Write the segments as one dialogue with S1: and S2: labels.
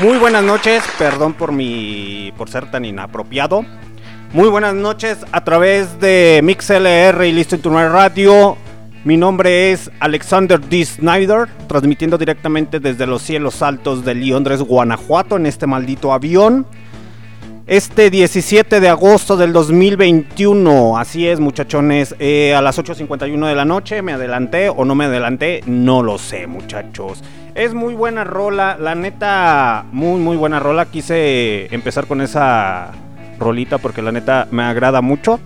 S1: Muy buenas noches, perdón por mi por ser tan inapropiado. Muy buenas noches a través de MixLR y Listo Internet Radio. Mi nombre es Alexander D. Snyder, transmitiendo directamente desde los cielos altos de Londres, Guanajuato, en este maldito avión. Este 17 de agosto del 2021, así es muchachones, eh, a las 8.51 de la noche, me adelanté o no me adelanté, no lo sé muchachos. Es muy buena rola, la neta, muy muy buena rola, quise empezar con esa rolita porque la neta me agrada mucho.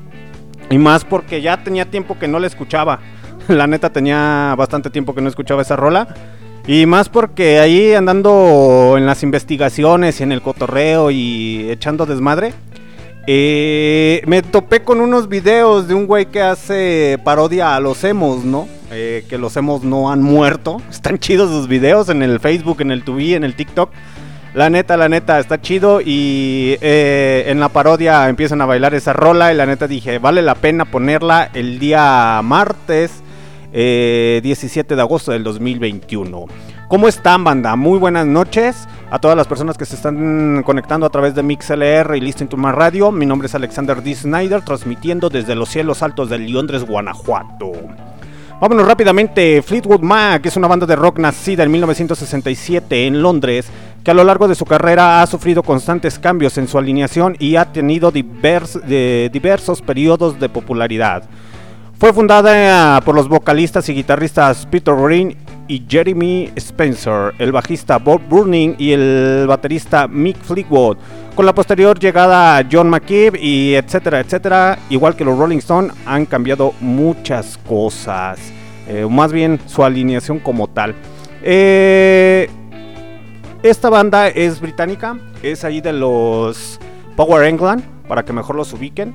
S1: Y más porque ya tenía tiempo que no la escuchaba, la neta tenía bastante tiempo que no escuchaba esa rola. Y más porque ahí andando en las investigaciones y en el cotorreo y echando desmadre, eh, me topé con unos videos de un güey que hace parodia a los emos, ¿no? Eh, que los emos no han muerto. Están chidos sus videos en el Facebook, en el Tubi, en el TikTok. La neta, la neta, está chido y eh, en la parodia empiezan a bailar esa rola y la neta dije, vale la pena ponerla el día martes 17 eh, de agosto del 2021. ¿Cómo están, banda? Muy buenas noches a todas las personas que se están conectando a través de MixLR y Listen to My Radio. Mi nombre es Alexander D. Snyder, transmitiendo desde los cielos altos de Londres, Guanajuato. Vámonos rápidamente. Fleetwood Mac es una banda de rock nacida en 1967 en Londres, que a lo largo de su carrera ha sufrido constantes cambios en su alineación y ha tenido diversos periodos de popularidad. Fue fundada por los vocalistas y guitarristas Peter Green y Jeremy Spencer, el bajista Bob Burning y el baterista Mick Fleetwood, con la posterior llegada John McKeeb y etcétera, etcétera, igual que los Rolling Stones han cambiado muchas cosas, eh, más bien su alineación como tal. Eh, esta banda es británica, es ahí de los Power England, para que mejor los ubiquen.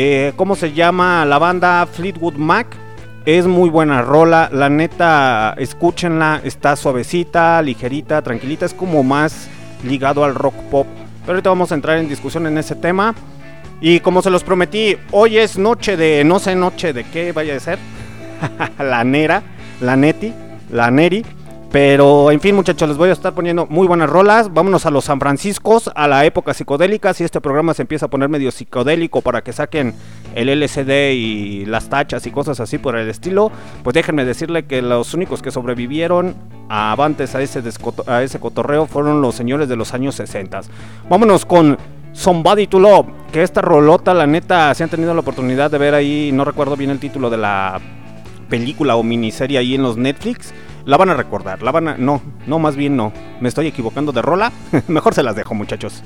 S1: Eh, ¿Cómo se llama la banda Fleetwood Mac? Es muy buena rola, la neta, escúchenla, está suavecita, ligerita, tranquilita, es como más ligado al rock pop. Pero ahorita vamos a entrar en discusión en ese tema. Y como se los prometí, hoy es noche de, no sé noche de qué vaya a ser. la Nera, la Neti, la Neri. Pero en fin, muchachos, les voy a estar poniendo muy buenas rolas. Vámonos a los San Franciscos, a la época psicodélica. Si este programa se empieza a poner medio psicodélico para que saquen el LCD y las tachas y cosas así por el estilo, pues déjenme decirle que los únicos que sobrevivieron a avantes a ese, a ese cotorreo fueron los señores de los años 60. Vámonos con Somebody to Love, que esta rolota, la neta, si han tenido la oportunidad de ver ahí, no recuerdo bien el título de la película o miniserie ahí en los Netflix la van a recordar, la van a... No, no, más bien no. Me estoy equivocando de rola. Mejor se las dejo, muchachos.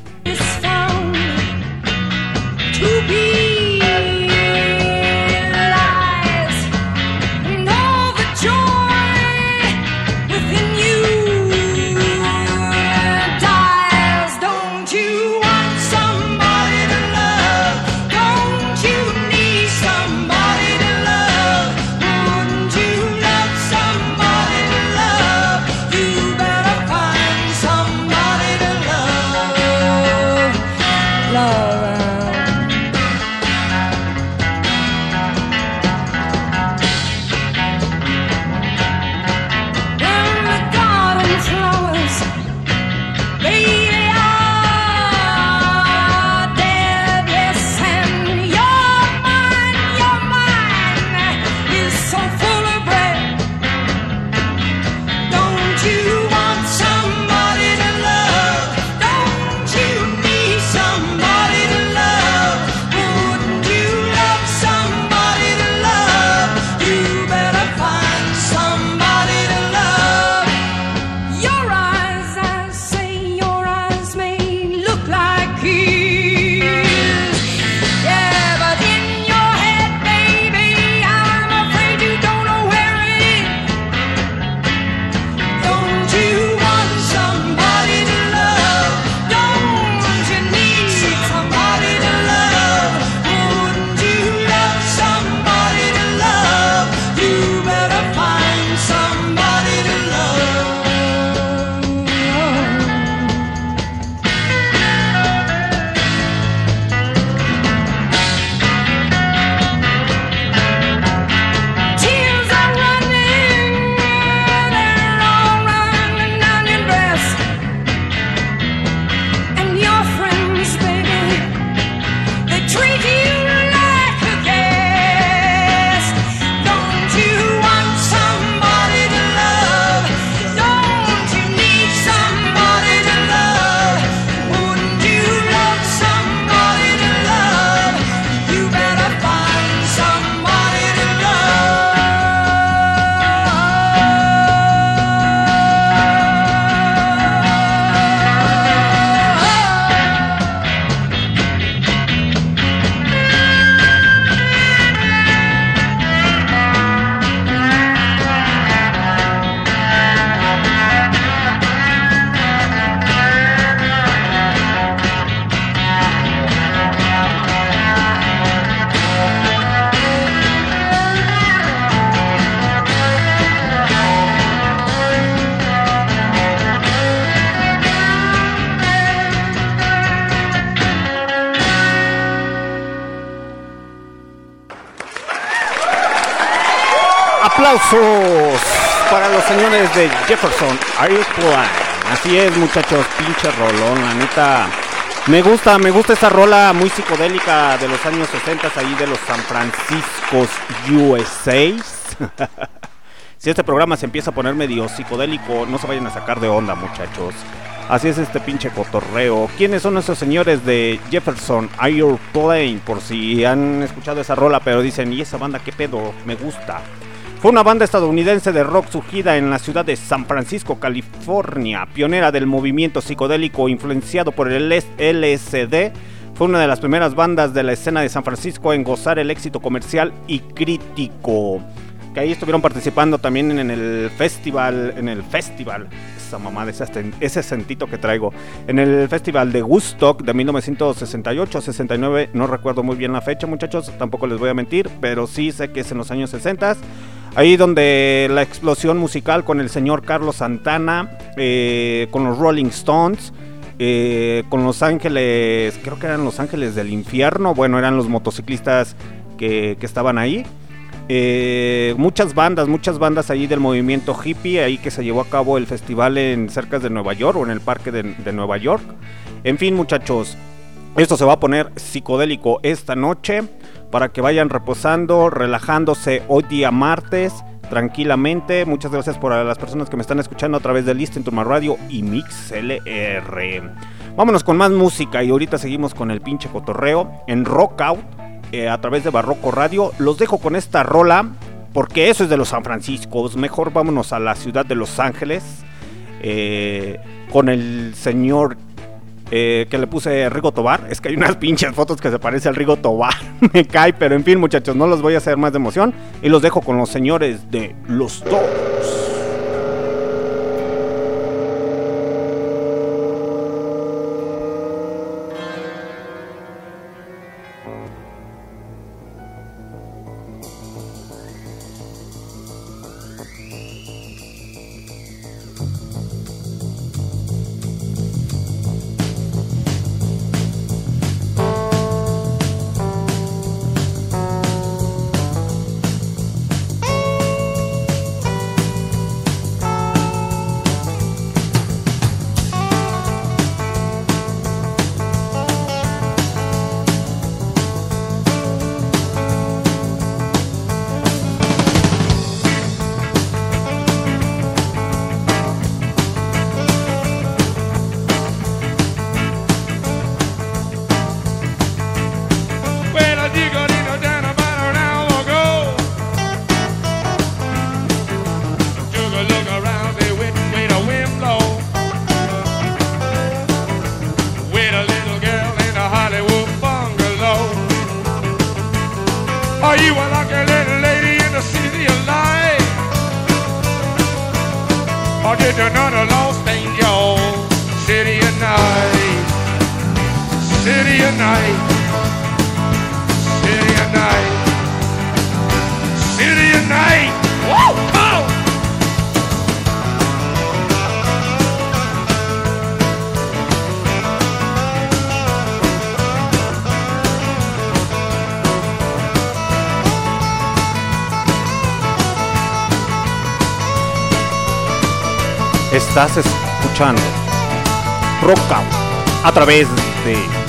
S1: De Jefferson Airplane. Así es, muchachos, pinche rolón, la neta. Me gusta, me gusta esa rola muy psicodélica de los años 60 ahí de los San Franciscos USA. si este programa se empieza a poner medio psicodélico, no se vayan a sacar de onda, muchachos. Así es este pinche cotorreo. ¿Quiénes son esos señores de Jefferson Airplane? Por si han escuchado esa rola, pero dicen, ¿y esa banda qué pedo? Me gusta. Fue una banda estadounidense de rock surgida en la ciudad de San Francisco, California, pionera del movimiento psicodélico influenciado por el LSD. Fue una de las primeras bandas de la escena de San Francisco en gozar el éxito comercial y crítico. Que ahí estuvieron participando también en el festival, en el festival, esa mamá, ese, ese sentito que traigo, en el festival de Woodstock de 1968-69, no recuerdo muy bien la fecha muchachos, tampoco les voy a mentir, pero sí sé que es en los años 60 Ahí donde la explosión musical con el señor Carlos Santana, eh, con los Rolling Stones, eh, con Los Ángeles, creo que eran Los Ángeles del Infierno, bueno, eran los motociclistas que, estaban ahí. Eh, muchas bandas, muchas bandas ahí del movimiento hippie, ahí que se llevó a cabo el festival en cerca de Nueva York o en el parque de Nueva York. En fin, muchachos, esto se va a poner psicodélico esta noche para que vayan reposando, relajándose hoy día martes tranquilamente. Muchas gracias por las personas que me están escuchando a través de Listen Turma Radio y MixLR. Vámonos con más música y ahorita seguimos con el pinche cotorreo en Rockout eh, a través de Barroco Radio. Los dejo con esta rola porque eso es de los San Franciscos. Mejor vámonos a la ciudad de Los Ángeles eh, con el señor eh, que le puse Rigo Tobar. Es que hay unas pinches fotos que se parece al Rigo Tobar. Me cae, pero en fin, muchachos, no los voy a hacer más de emoción. Y los dejo con los señores de Los Dos. Estás escuchando Rock a través de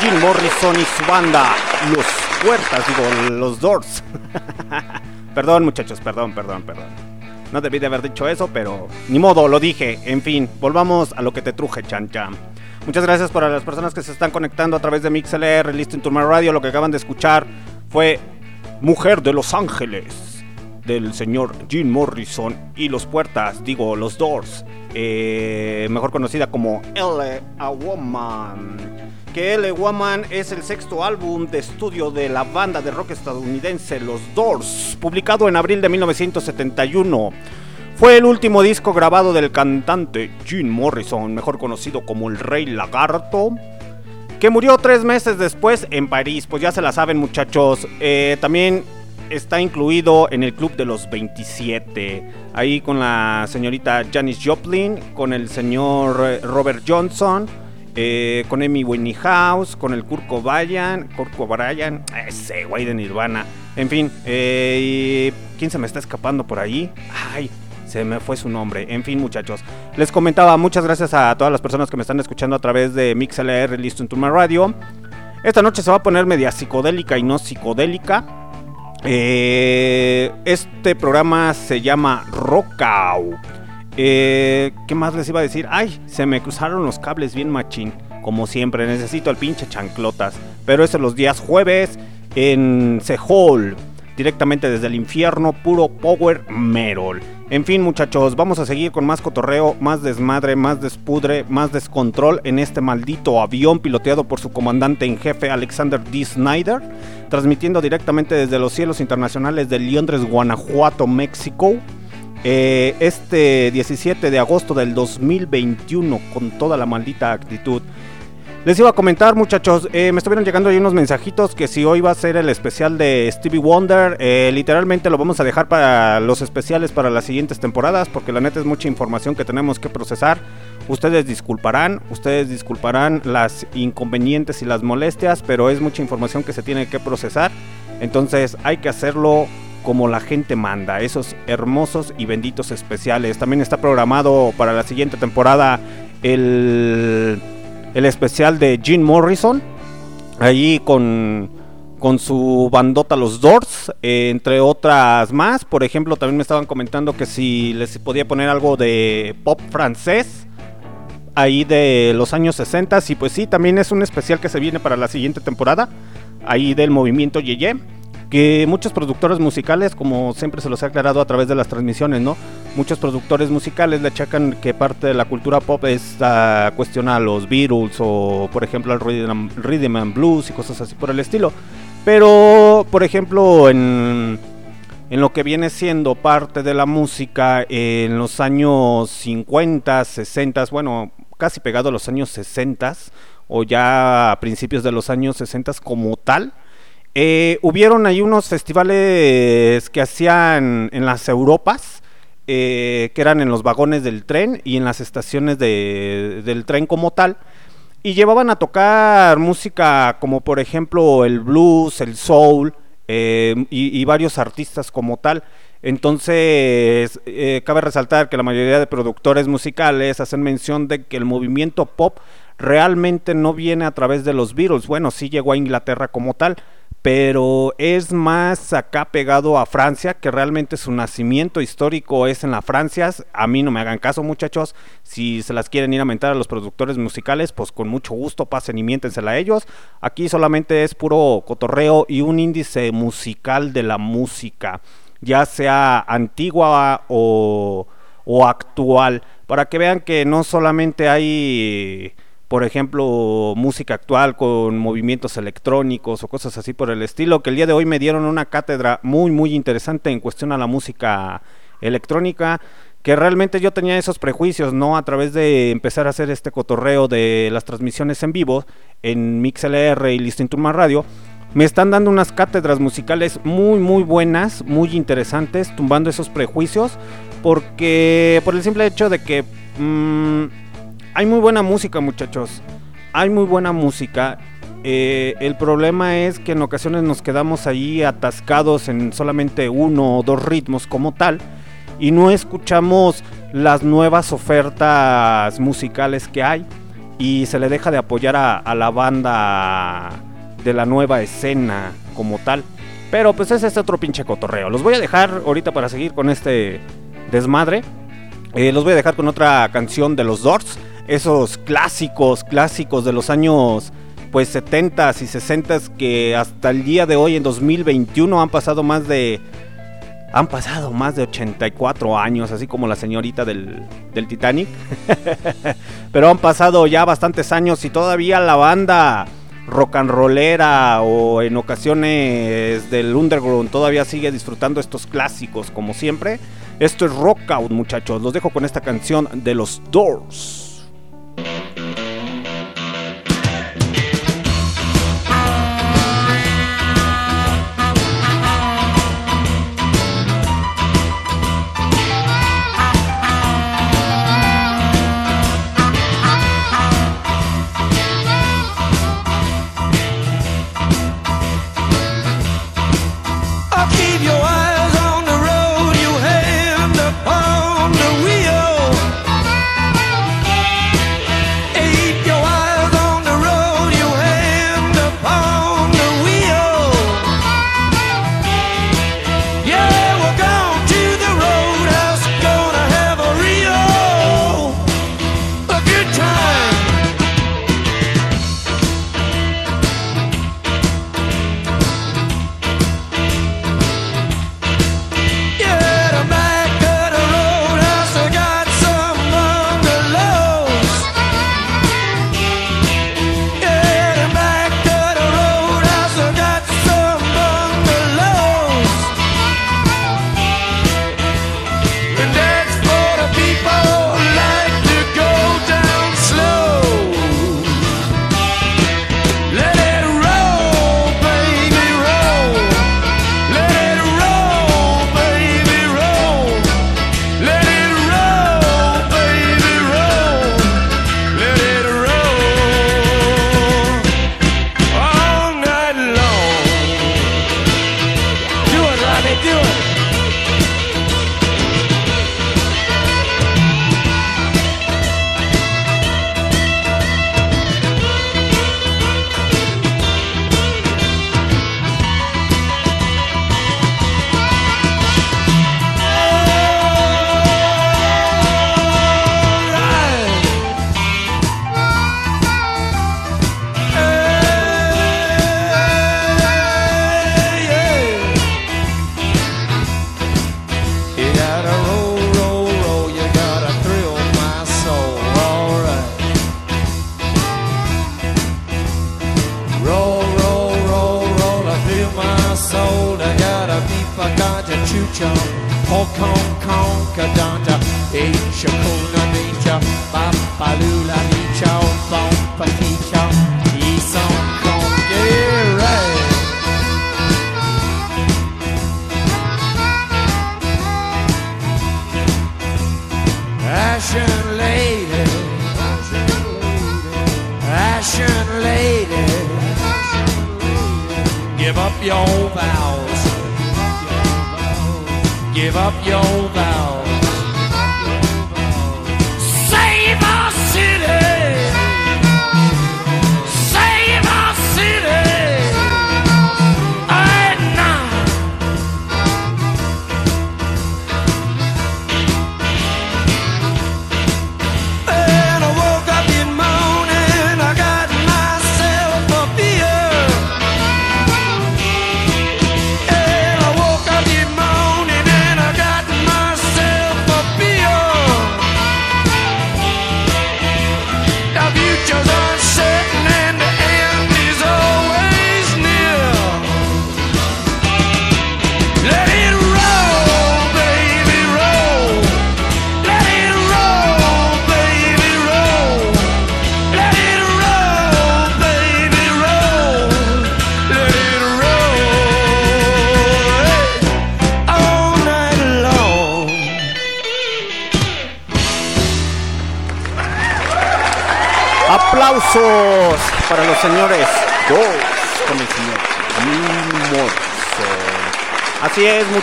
S1: Jim Morrison y su banda, los puertas, digo, los doors. perdón muchachos, perdón, perdón, perdón. No debí de haber dicho eso, pero ni modo, lo dije. En fin, volvamos a lo que te truje, Chan Chan. Muchas gracias para las personas que se están conectando a través de MixLR, Listen to My Radio. Lo que acaban de escuchar fue Mujer de Los Ángeles del señor Jim Morrison y Los Puertas, digo, Los Doors, eh, mejor conocida como L. A Woman que L Woman es el sexto álbum de estudio de la banda de rock estadounidense Los Doors, publicado en abril de 1971. Fue el último disco grabado del cantante Jim Morrison, mejor conocido como el Rey Lagarto, que murió tres meses después en París. Pues ya se la saben muchachos. Eh, también está incluido en el club de los 27. Ahí con la señorita Janis Joplin, con el señor eh, Robert Johnson, eh, con Amy Winehouse, con el Kurt Cobain, Kurt Cobain, ese güey de Nirvana. En fin, eh, ¿quién se me está escapando por ahí? Ay, se me fue su nombre. En fin, muchachos. Les comentaba, muchas gracias a todas las personas que me están escuchando a través de MixLR Listo en My Radio. Esta noche se va a poner media psicodélica y no psicodélica. Eh, este programa se llama Rockau. Eh, ¿Qué más les iba a decir? Ay, se me cruzaron los cables bien machín. Como siempre, necesito el pinche chanclotas. Pero es los días jueves en Sehol. Directamente desde el infierno, puro power metal. En fin, muchachos, vamos a seguir con más cotorreo, más desmadre, más despudre, más descontrol en este maldito avión piloteado por su comandante en jefe Alexander D. Snyder transmitiendo directamente desde los cielos internacionales de Londres, Guanajuato, México. Eh, este 17 de agosto del 2021 con toda la maldita actitud. Les iba a comentar muchachos, eh, me estuvieron llegando ahí unos mensajitos que si hoy va a ser el especial de Stevie Wonder, eh, literalmente lo vamos a dejar para los especiales para las siguientes temporadas porque la neta es mucha información que tenemos que procesar. Ustedes disculparán, ustedes disculparán las inconvenientes y las molestias, pero es mucha información que se tiene que procesar. Entonces hay que hacerlo como la gente manda, esos hermosos y benditos especiales. También está programado para la siguiente temporada el, el especial de Jim Morrison, allí con, con su bandota Los Doors, entre otras más. Por ejemplo, también me estaban comentando que si les podía poner algo de pop francés ahí de los años 60 y pues sí, también es un especial que se viene para la siguiente temporada, ahí del movimiento Yeye, que muchos productores musicales, como siempre se los he aclarado a través de las transmisiones, ¿no? Muchos productores musicales le achacan que parte de la cultura pop es cuestionar a los Beatles o por ejemplo al rhythm and blues y cosas así por el estilo. Pero, por ejemplo, en en lo que viene siendo parte de la música en los años 50, 60, bueno, casi pegado a los años 60 o ya a principios de los años 60 como tal. Eh, hubieron ahí unos festivales que hacían en las Europas, eh, que eran en los vagones del tren y en las estaciones del tren como tal. Y llevaban a tocar música como por ejemplo el blues, el soul, eh, y, varios artistas como tal. Entonces, eh, cabe resaltar que la mayoría de productores musicales hacen mención de que el movimiento pop realmente no viene a través de los Beatles. Bueno, sí llegó a Inglaterra como tal, pero es más acá pegado a Francia, que realmente su nacimiento histórico es en la Francia. A mí no me hagan caso, muchachos. Si se las quieren ir a mentar a los productores musicales, pues con mucho gusto pasen y miéntensela a ellos. Aquí solamente es puro cotorreo y un índice musical de la música, ya sea antigua o, o actual, para que vean que no solamente hay por ejemplo, música actual con movimientos electrónicos o cosas así por el estilo, que el día de hoy me dieron una cátedra muy, muy interesante en cuestión a la música electrónica, que realmente yo tenía esos prejuicios, ¿no? A través de empezar a hacer este cotorreo de las transmisiones en vivo en MixLR y Listing Turma Radio, me están dando unas cátedras musicales muy, muy buenas, muy interesantes, tumbando esos prejuicios, porque por el simple hecho de que... Mmm, hay muy buena música, muchachos. Hay muy buena música. Eh, el problema es que en ocasiones nos quedamos ahí atascados en solamente uno o dos ritmos como tal y no escuchamos las nuevas ofertas musicales que hay y se le deja de apoyar a, la banda de la nueva escena como tal. Pero pues es otro pinche cotorreo. Los voy a dejar ahorita para seguir con este desmadre. Eh, los voy a dejar con otra canción de los Doors esos clásicos, clásicos de los años pues 70s y 60s que hasta el día de hoy en 2021 han pasado más de
S2: Han pasado más de 84 años, así como la señorita del, del Titanic. Pero han pasado ya bastantes años y todavía la banda rock and rollera o en ocasiones del underground todavía sigue disfrutando estos clásicos como siempre. Esto es Rock Out, muchachos. Los dejo con esta canción de los Doors.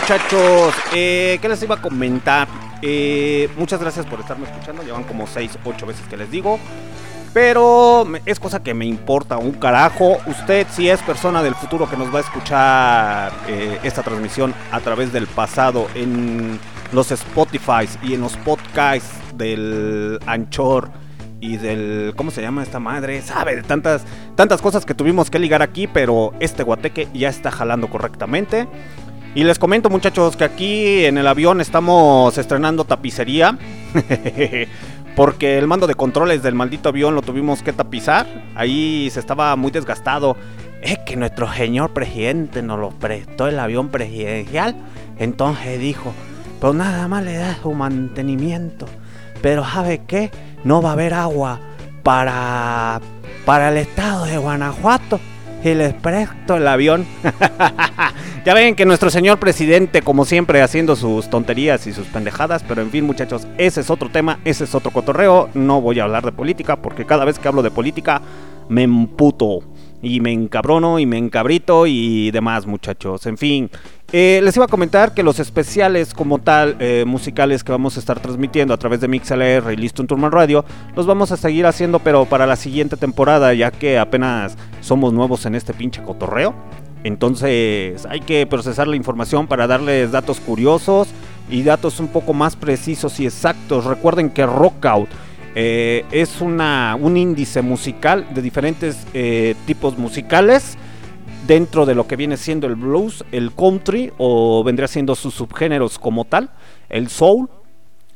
S2: Muchachos. Eh, ¿Qué les iba a comentar? Eh, muchas gracias por estarme escuchando. Llevan como 6, 8 veces que les digo. Pero es cosa que me importa un carajo. Usted, si es persona del futuro que nos va a escuchar eh, esta transmisión a través del pasado en los Spotify y en los podcasts del Anchor y del ¿cómo se llama esta madre? Sabe de tantas tantas cosas que tuvimos que ligar aquí, pero este guateque ya está jalando correctamente.
S1: Y les comento muchachos que aquí en el avión estamos estrenando tapicería. porque el mando de controles del maldito avión lo tuvimos que tapizar. Ahí se estaba muy desgastado. Es que nuestro señor presidente nos lo prestó el avión presidencial. Entonces dijo, pues nada más le da su mantenimiento. Pero ¿sabe qué? No va a haber agua para, para el estado de Guanajuato y les presto el avión. ya ven que nuestro señor presidente, como siempre, haciendo sus tonterías y sus pendejadas, pero en fin, muchachos, ese es otro tema, ese es otro cotorreo. No voy a hablar de política porque cada vez que hablo de política me emputo y me encabrono y me encabrito y demás, muchachos. En fin, eh, les iba a comentar que los especiales como tal, eh, musicales que vamos a estar transmitiendo a través de MixLR y Listo en Turman Radio, los vamos a seguir haciendo, pero para la siguiente temporada, ya que apenas somos nuevos en este pinche cotorreo. Entonces hay que procesar la información para darles datos curiosos y datos un poco más precisos y exactos. Recuerden que Rockout eh, es una, un índice musical de diferentes tipos musicales dentro de lo que viene siendo el blues, el country o vendría siendo sus subgéneros como tal, el soul.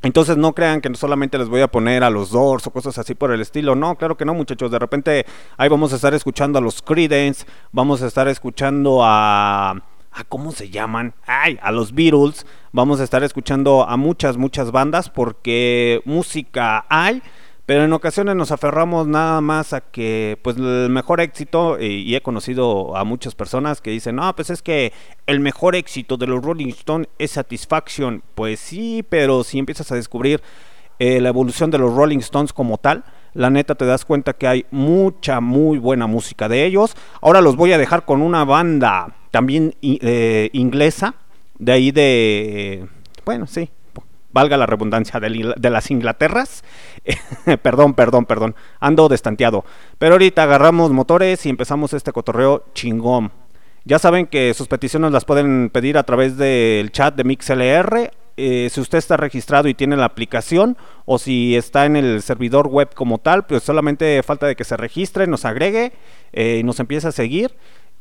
S1: Entonces no crean que solamente les voy a poner a los Doors o cosas así por el estilo. No, claro que no, muchachos. De repente ahí vamos a estar escuchando a los Creedence, vamos a estar escuchando a a cómo se llaman, ay, a los Beatles, vamos a estar escuchando a muchas muchas bandas porque música hay pero en ocasiones nos aferramos nada más a que pues el mejor éxito y he conocido a muchas personas que dicen no pues es que el mejor éxito de los Rolling Stones es Satisfaction pues sí pero si empiezas a descubrir eh, la evolución de los Rolling Stones como tal la neta te das cuenta que hay mucha muy buena música de ellos ahora los voy a dejar con una banda también eh, inglesa de ahí de bueno sí valga la redundancia, de, las Inglaterras. perdón, perdón, perdón, ando destanteado. Pero ahorita agarramos motores y empezamos este cotorreo chingón. Ya saben que sus peticiones las pueden pedir a través del chat de MixLR. Eh, si usted está registrado y tiene la aplicación o si está en el servidor web como tal, pues solamente falta de que se registre, nos agregue eh, y nos empiece a seguir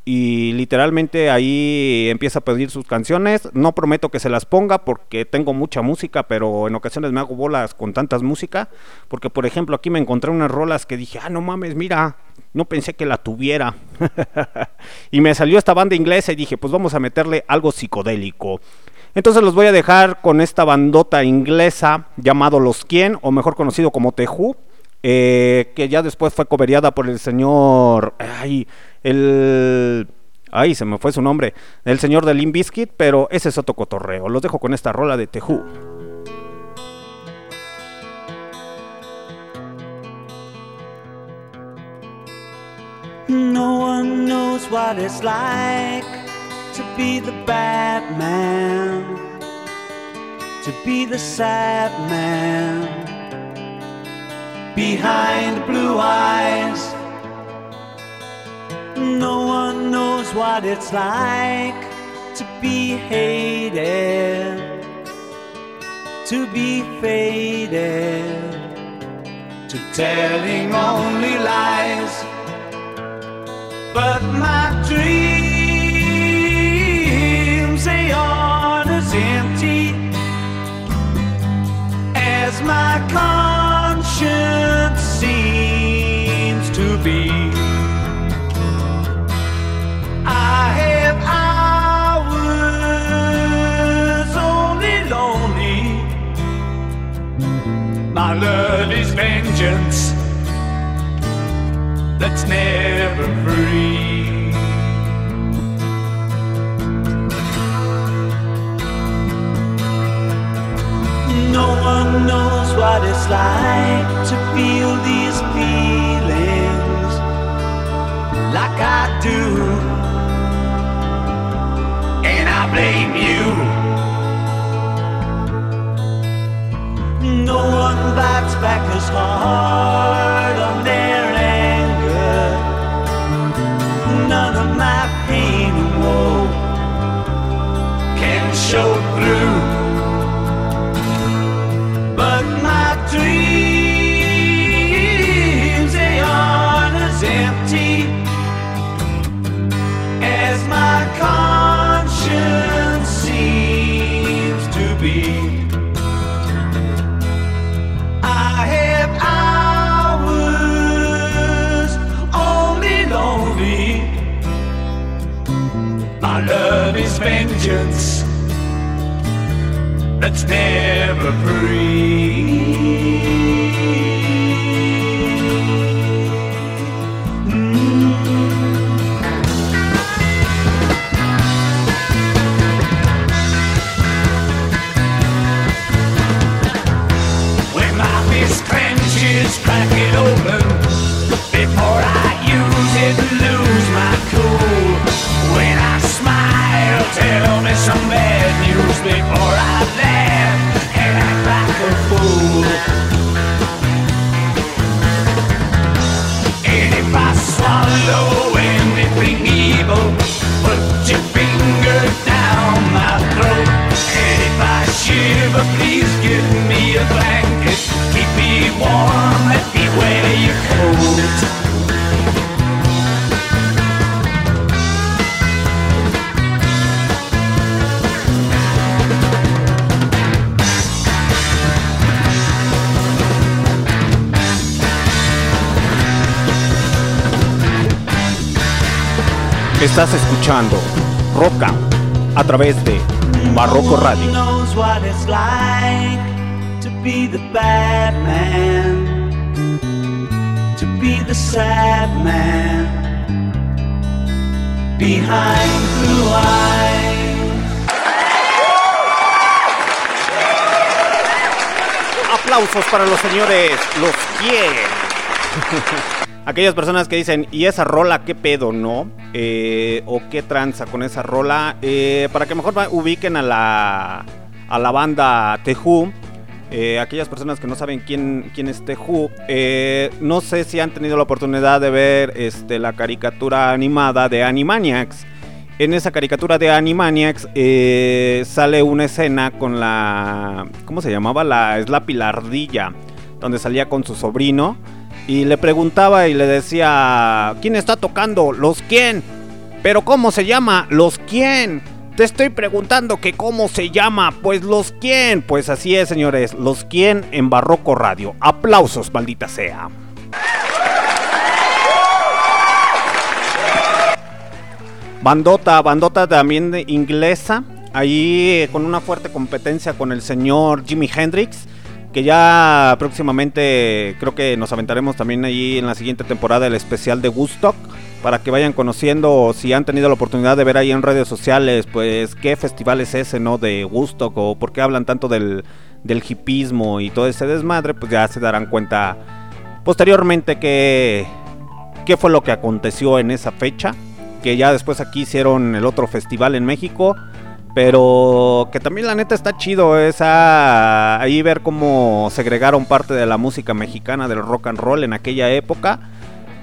S1: y literalmente ahí empieza a pedir sus canciones. No prometo que se las ponga porque tengo mucha música, pero en ocasiones me hago bolas con tantas música. Porque, por ejemplo, aquí me encontré unas rolas que dije, ah, no mames, mira, no pensé que la tuviera. y me salió esta banda inglesa y dije, pues vamos a meterle algo psicodélico. Entonces los voy a dejar con esta bandota inglesa llamado Los Quién, o mejor conocido como Teju, eh, que ya después fue coberiada por el señor... Ay, el... Ay, se me fue su nombre. El señor de Limp Bizkit, pero ese es otro cotorreo. Los dejo con esta rola de Teju. No one knows what it's like to be the bad man, to be the sad man behind blue eyes. No one knows what it's like to be hated, to be faded, to telling only lies. But my dreams, they aren't as empty as my conscience seems to be. My love is vengeance that's never free. No one knows what it's like to feel these feelings like I do. And I blame you. No one bites back as hard on their anger. None of my pain and woe can show through. Aquellas personas que dicen, ¿y esa rola qué pedo, no? Eh, ¿O qué tranza con esa rola? Eh, para que mejor ubiquen a la, a la banda Who. eh, aquellas personas que no saben quién, quién es Who, eh, no sé si han tenido la oportunidad de ver este, la caricatura animada de Animaniacs. En esa caricatura de Animaniacs eh, sale una escena con la. ¿Cómo se llamaba? La Slappy la ardilla. Donde salía con su sobrino. Y le preguntaba y le decía: ¿Quién está tocando? ¿Los quién? ¿Pero cómo se llama? ¿Los quién? Te estoy preguntando que cómo se llama. Pues los quién. Pues así es, señores. Los quién en Barroco Radio. Aplausos, maldita sea. Bandota, bandota también inglesa. Ahí eh, con una fuerte competencia con el señor Jimi Hendrix. Que ya próximamente creo que nos aventaremos también ahí en la siguiente temporada el especial de Woodstock. Para que vayan conociendo, si han tenido la oportunidad de ver ahí en redes sociales, pues qué festival es ese, ¿no? De Woodstock o por qué hablan tanto del, del hipismo y todo ese desmadre, pues ya se darán cuenta posteriormente que, qué fue lo que aconteció en esa fecha que ya después aquí hicieron el otro festival en México. Pero que también la neta está chido esa ahí ver cómo segregaron parte de la música mexicana del rock and roll en aquella época.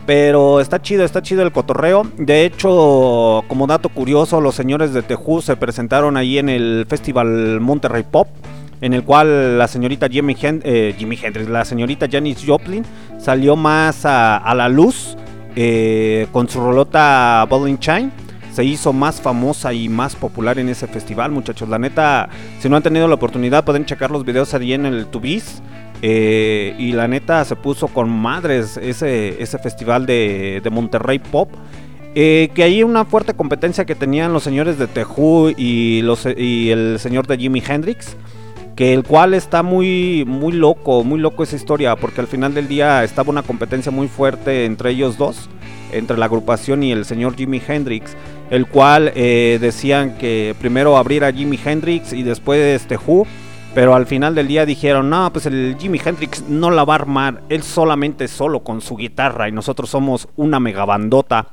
S1: Pero está chido, está chido el cotorreo. De hecho, como dato curioso, los señores de Tejú se presentaron ahí en el Festival Monterrey Pop, en el cual la señorita Jimi, Hen- eh, Hendrix, la señorita Janis Joplin salió más a, la luz eh, con su rolota Bowling Chine. Se hizo más famosa y más popular en ese festival, muchachos. La neta, si no han tenido la oportunidad, pueden checar los videos ahí en el Tubis. Eh, y la neta se puso con madres ese, ese festival de, de Monterrey Pop. Eh, que hay una fuerte competencia que tenían los señores de Tejú y, y el señor de Jimi Hendrix. Que el cual está muy, muy loco, muy loco esa historia. Porque al final del día estaba una competencia muy fuerte entre ellos dos. Entre la agrupación y el señor Jimi Hendrix. El cual eh, decían que primero abrir a Jimi Hendrix y después Tejú. Pero al final del día dijeron, no, pues el Jimi Hendrix no la va a armar, él solamente solo con su guitarra y nosotros somos una megabandota.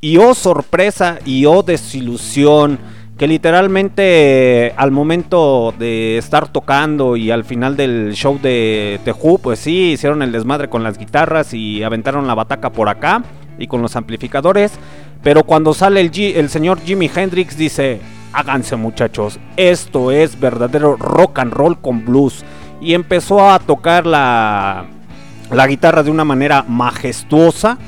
S1: Y oh sorpresa y oh desilusión, que literalmente al momento de estar tocando y al final del show de Tejú, pues sí, hicieron el desmadre con las guitarras y aventaron la bataca por acá y con los amplificadores. Pero cuando sale el, el señor Jimi Hendrix dice, háganse muchachos, esto es verdadero rock and roll con blues. Y empezó a tocar la, la guitarra de una manera majestuosa.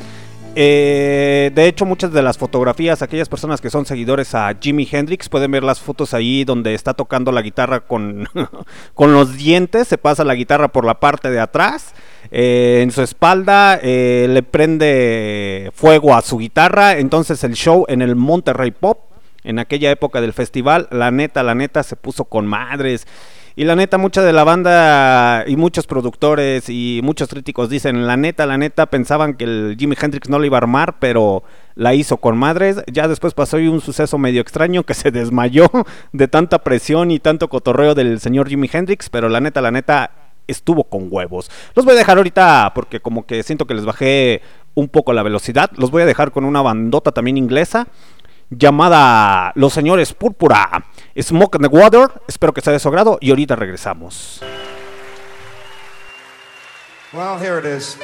S1: Eh, de hecho, muchas de las fotografías, aquellas personas que son seguidores a Jimi Hendrix, pueden ver las fotos ahí donde está tocando la guitarra con, con los dientes, se pasa la guitarra por la parte de atrás, eh, en su espalda eh, le prende fuego a su guitarra, entonces el show en el Monterrey Pop en aquella época del festival. La neta, la neta se puso con madres. Y la neta, mucha de la banda y muchos productores y muchos críticos dicen, la neta, la neta, pensaban que el Jimi Hendrix no lo iba a armar, pero la hizo con madres. Ya después pasó un suceso medio extraño que se desmayó de tanta presión y tanto cotorreo del señor Jimi Hendrix, pero la neta, la neta, estuvo con huevos. Los voy a dejar ahorita porque como que siento que les bajé un poco la velocidad. Los voy a dejar con una bandota también inglesa llamada Los Señores Púrpura. Smoke in the Water. Espero que sea de su agrado y ahorita regresamos.
S3: Well, here it is.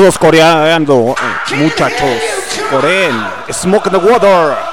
S1: Todos coreando, muchachos. Coreen. Smoke the water.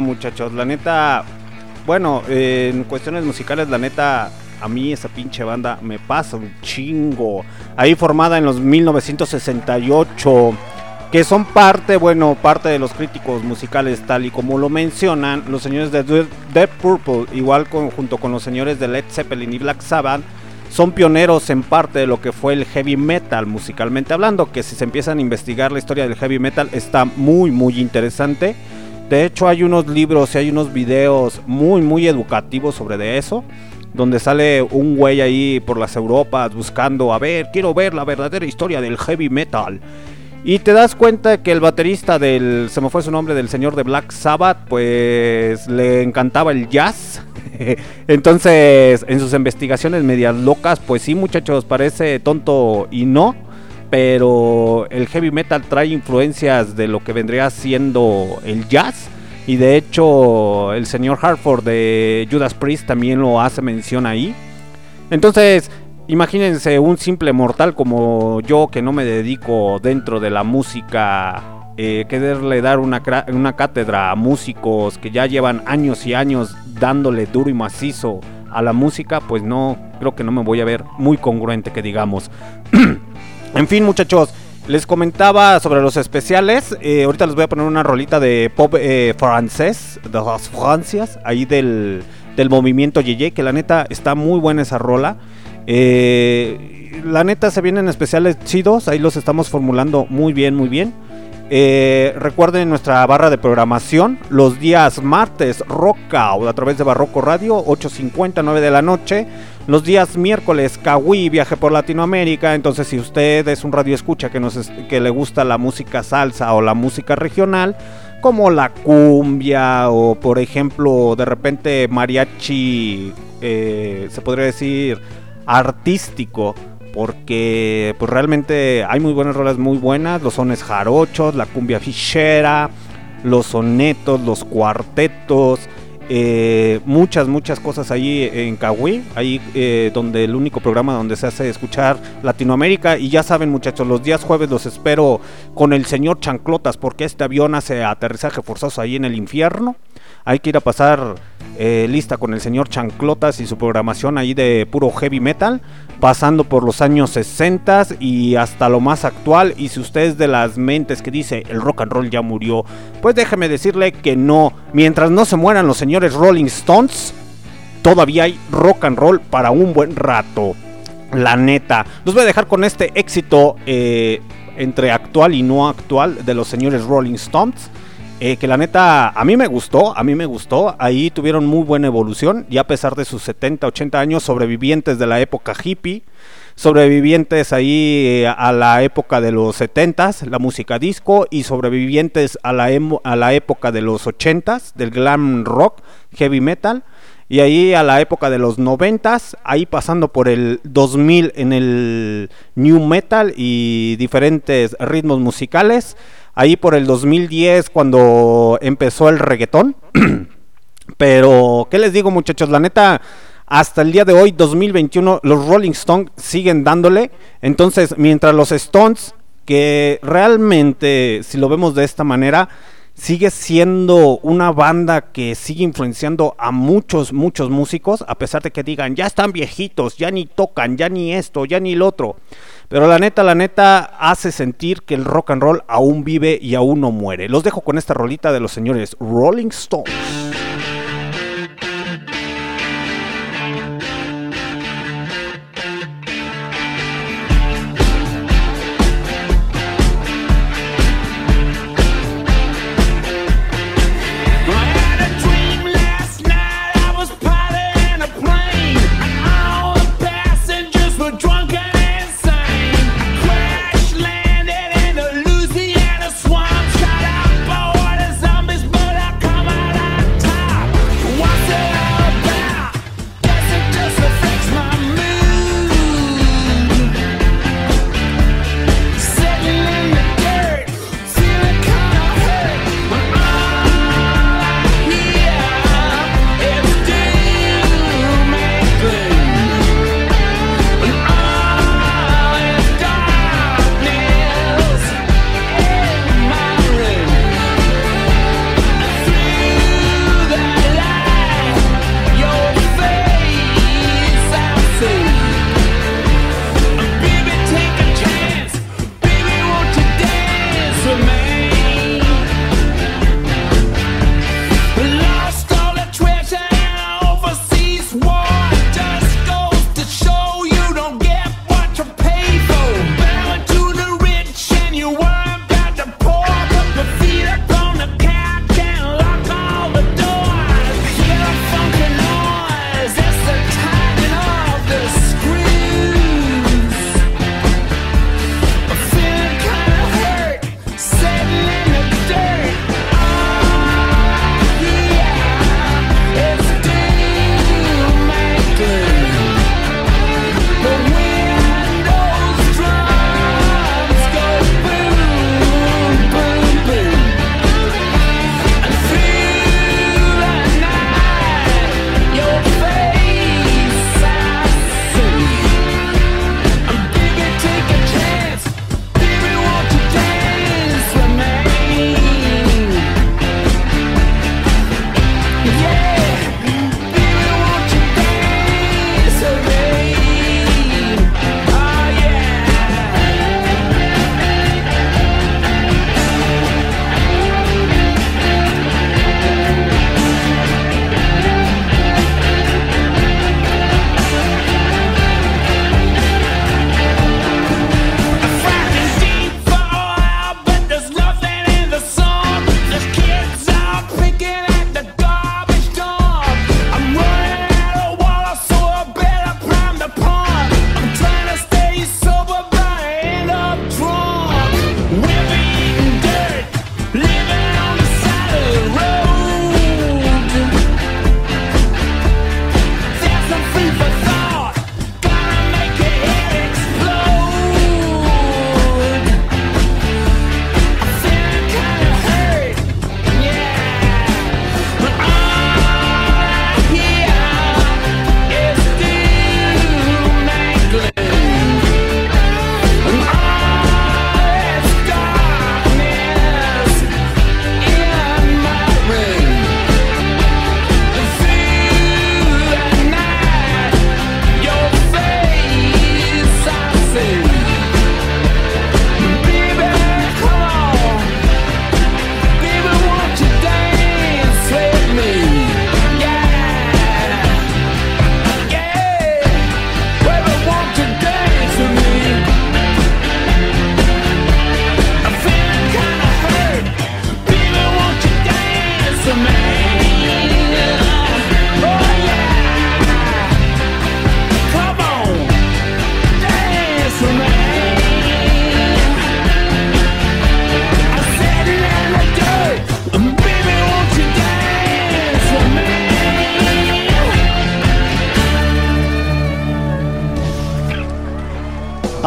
S1: Muchachos, la neta, bueno, eh, en cuestiones musicales la neta, a mí esa pinche banda me pasa un chingo, ahí formada en los 1968, que son parte, bueno, parte de los críticos musicales tal y como lo mencionan los señores de Deep Purple, igual junto con los señores de Led Zeppelin y Black Sabbath, son pioneros en parte de lo que fue el heavy metal musicalmente hablando, que si se empiezan a investigar la historia del heavy metal está muy muy interesante. De hecho hay unos libros y hay unos videos muy muy educativos sobre de eso, donde sale un güey ahí por las Europas buscando, a ver, quiero ver la verdadera historia del heavy metal. Y te das cuenta que el baterista del, se me fue su nombre, del señor de Black Sabbath, pues le encantaba el jazz. Entonces, en sus investigaciones medias locas, pues sí, muchachos, parece tonto y no. Pero el heavy metal trae influencias de lo que vendría siendo el jazz. Y de hecho, el señor Hartford de Judas Priest también lo hace mención ahí. Entonces, imagínense un simple mortal como yo que no me dedico dentro de la música, eh, quererle dar una, una cátedra a músicos que ya llevan años y años dándole duro y macizo a la música, pues no, creo que no me voy a ver muy congruente que digamos. en fin muchachos, les comentaba sobre los especiales. eh, ahorita les voy a poner una rolita de pop eh, francés, de las Francias, ahí del, del movimiento Yeye, que la neta está muy buena esa rola. Eh, la neta se vienen especiales chidos, ahí los estamos formulando muy bien, muy bien. Recuerden nuestra barra de programación los días martes Rockout a través de Barroco Radio 8.50 9 de la noche los días miércoles Kawi viaje por Latinoamérica. Entonces si usted es un radio escucha que nos que le gusta la música salsa o la música regional como la cumbia o por ejemplo de repente mariachi eh, se podría decir artístico porque pues realmente hay muy buenas rolas muy buenas, los sones jarochos, la cumbia fichera, los sonetos, los cuartetos, eh, muchas, muchas cosas ahí en Cahuí, ahí eh, donde el único programa donde se hace escuchar Latinoamérica. Y ya saben, muchachos, los días jueves los espero con el señor Chanclotas, porque este avión hace aterrizaje forzoso ahí en el infierno. Hay que ir a pasar eh, lista con el señor Chanclotas y su programación ahí de puro heavy metal, pasando por los años 60 y hasta lo más actual. Y si usted es de las mentes que dice el rock and roll ya murió, pues déjeme decirle que no. Mientras no se mueran los señores Rolling Stones, todavía hay rock and roll para un buen rato. La neta. Los voy a dejar con este éxito eh, entre actual y no actual de los señores Rolling Stones. Eh, que la neta a mí me gustó, a mí me gustó. Ahí tuvieron muy buena evolución y a pesar de sus 70, 80 años, sobrevivientes de la época hippie, sobrevivientes ahí eh, a la época de los 70s, la música disco, y sobrevivientes a la, a la época de los 80s, del glam rock, heavy metal. Y ahí a la época de los 90s, ahí pasando por el 2000 en el new metal y diferentes ritmos musicales. Ahí por el 2010 cuando empezó el reggaetón. Pero, ¿qué les digo muchachos? La neta, hasta el día de hoy, 2021, los Rolling Stones siguen dándole. Entonces, mientras los Stones, que realmente, si lo vemos de esta manera, sigue siendo una banda que sigue influenciando a muchos, muchos músicos, a pesar de que digan, ya están viejitos, ya ni tocan, ya ni esto, ya ni lo otro. Pero la neta, la neta hace sentir que el rock and roll aún vive y aún no muere. Los dejo con esta rolita de los señores Rolling Stones.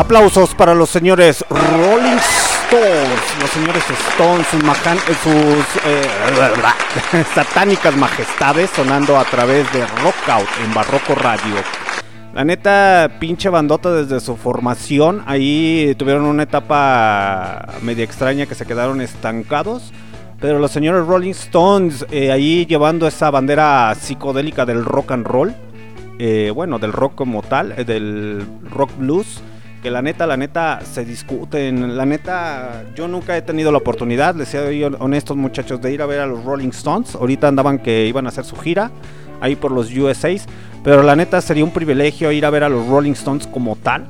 S1: Aplausos para los señores Rolling Stones, los señores Stones, sus, eh, eh, satánicas majestades sonando a través de Rockout en Barroco Radio. La neta, pinche bandota desde su formación, ahí tuvieron una etapa media extraña que se quedaron estancados. Pero los señores Rolling Stones eh, ahí llevando esa bandera psicodélica del rock and roll, bueno, del rock como tal, del rock blues, que la neta, la neta se discuten. La neta, yo nunca he tenido la oportunidad, les soy honestos muchachos, de ir a ver a los Rolling Stones. Ahorita andaban que iban a hacer su gira ahí por los USAs, pero la neta sería un privilegio ir a ver a los Rolling Stones como tal.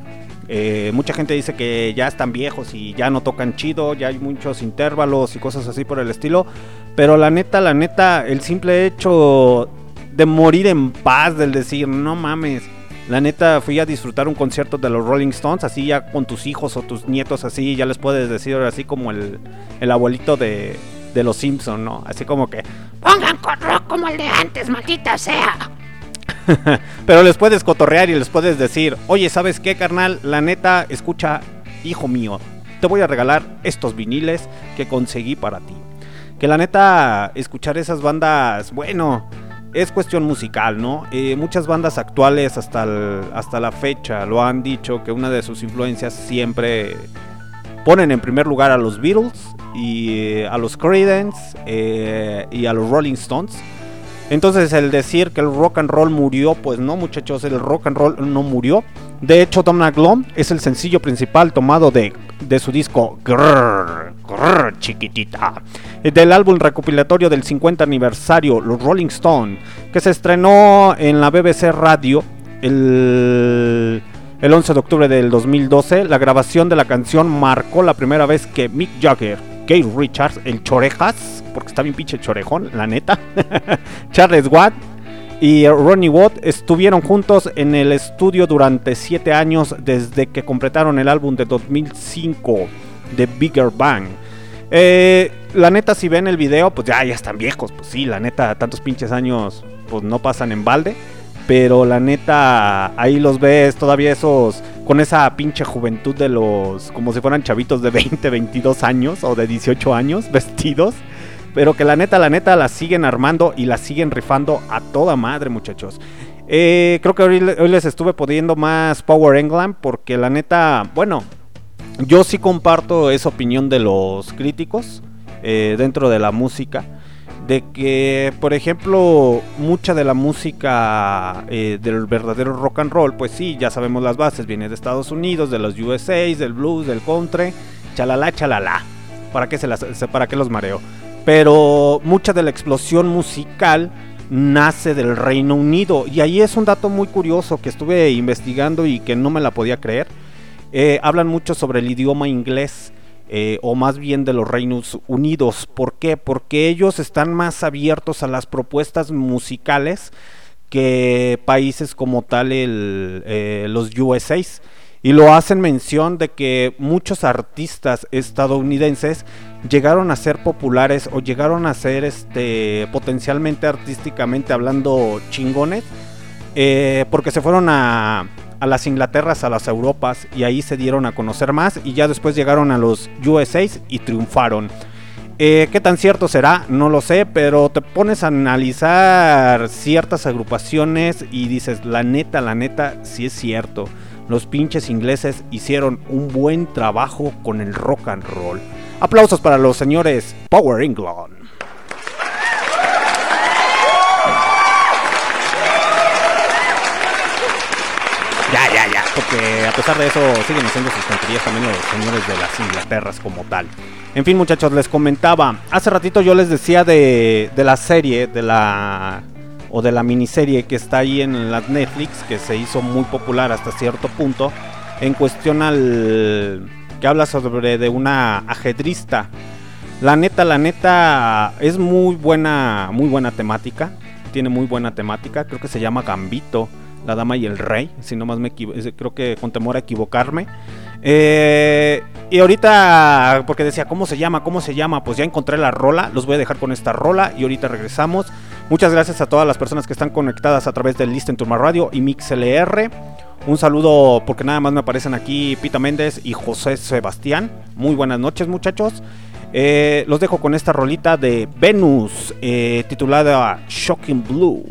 S1: Eh, mucha gente dice que ya están viejos y ya no tocan chido, ya hay muchos intervalos y cosas así por el estilo. Pero la neta, la neta, el simple hecho de morir en paz, del decir, no mames. La neta, fui a disfrutar un concierto de los Rolling Stones, así ya con tus hijos o tus nietos, así ya les puedes decir, así como el, el abuelito de, de los Simpson, ¿no? Así como que,
S4: Pongan rock como el de antes, maldita sea.
S1: Pero les puedes cotorrear y les puedes decir, oye, ¿sabes qué, carnal? La neta, escucha, hijo mío, te voy a regalar estos viniles que conseguí para ti. Que la neta, escuchar esas bandas, bueno, es cuestión musical, ¿no? Eh, muchas bandas actuales hasta, hasta la fecha lo han dicho que una de sus influencias siempre ponen en primer lugar a los Beatles y eh, a los Creedence eh, y a los Rolling Stones. Entonces el decir que el rock and roll murió, pues no muchachos, el rock and roll no murió. De hecho, Tom Glom es el sencillo principal tomado de, de su disco Grrr, Grrr, chiquitita, del álbum recopilatorio del 50 aniversario Los Rolling Stone, que se estrenó en la BBC Radio el, el 11 de octubre del 2012. La grabación de la canción marcó la primera vez que Mick Jagger, Keith Richards, el Chorejas, porque está bien pinche chorejón, la neta, Charles Watt y Ronnie Watt estuvieron juntos en el estudio durante 7 años desde que completaron el álbum de 2005 de Bigger Bang. Eh, la neta, si ven el video, pues ya, ya están viejos. Pues sí, la neta, tantos pinches años, pues no pasan en balde. Pero la neta, ahí los ves todavía esos, con esa pinche juventud de los, como si fueran chavitos de 20, 22 años o de 18 años, vestidos. Pero que la neta, la neta, la siguen armando y la siguen rifando a toda madre, muchachos. Eh, creo que hoy, hoy les estuve poniendo más Power England porque la neta, bueno, yo sí comparto esa opinión de los críticos eh, dentro de la música. De que, por ejemplo, mucha de la música eh, del verdadero rock and roll, pues sí, ya sabemos las bases, viene de Estados Unidos, de los USA, del blues, del country, chalala, chalala. ¿Para qué, se para qué los mareo? Pero mucha de la explosión musical nace del Reino Unido. Y ahí es un dato muy curioso que estuve investigando y que no me la podía creer. Eh, hablan mucho sobre el idioma inglés. eh, o más bien de los Reinos Unidos. ¿Por qué? Porque ellos están más abiertos a las propuestas musicales que países como tal eh, los USAs. Y lo hacen mención de que muchos artistas estadounidenses llegaron a ser populares o llegaron a ser este potencialmente artísticamente hablando chingones eh, porque se fueron a, a las Inglaterras, a las Europas y ahí se dieron a conocer más y ya después llegaron a los USAs y triunfaron. Eh, ¿Qué tan cierto será? No lo sé, pero te pones a analizar ciertas agrupaciones y dices, la neta, la neta, sí es cierto. Los pinches ingleses hicieron un buen trabajo con el rock and roll. Aplausos para los señores Power England. Ya, ya, ya, porque a pesar de eso siguen haciendo sus tonterías también los señores de las Inglaterras como tal. En fin, muchachos, les comentaba. Hace ratito yo les decía de, de la serie, de la. O de la miniserie que está ahí en la Netflix, que se hizo muy popular hasta cierto punto. En cuestión al. que habla sobre de una ajedrista. La neta, la neta, es muy buena, muy buena temática. Tiene muy buena temática. Creo que se llama Gambito. La Dama y el Rey, si no más me creo que con temor a equivocarme. Eh, y ahorita, porque decía, ¿cómo se llama? ¿Cómo se llama? Pues ya encontré la rola, los voy a dejar con esta rola y ahorita regresamos. Muchas gracias a todas las personas que están conectadas a través del Listen to My Radio y MixLR. Un saludo porque nada más me aparecen aquí Pita Méndez y José Sebastián. Muy buenas noches muchachos. Eh, los dejo con esta rolita de Venus eh, titulada Shocking Blue.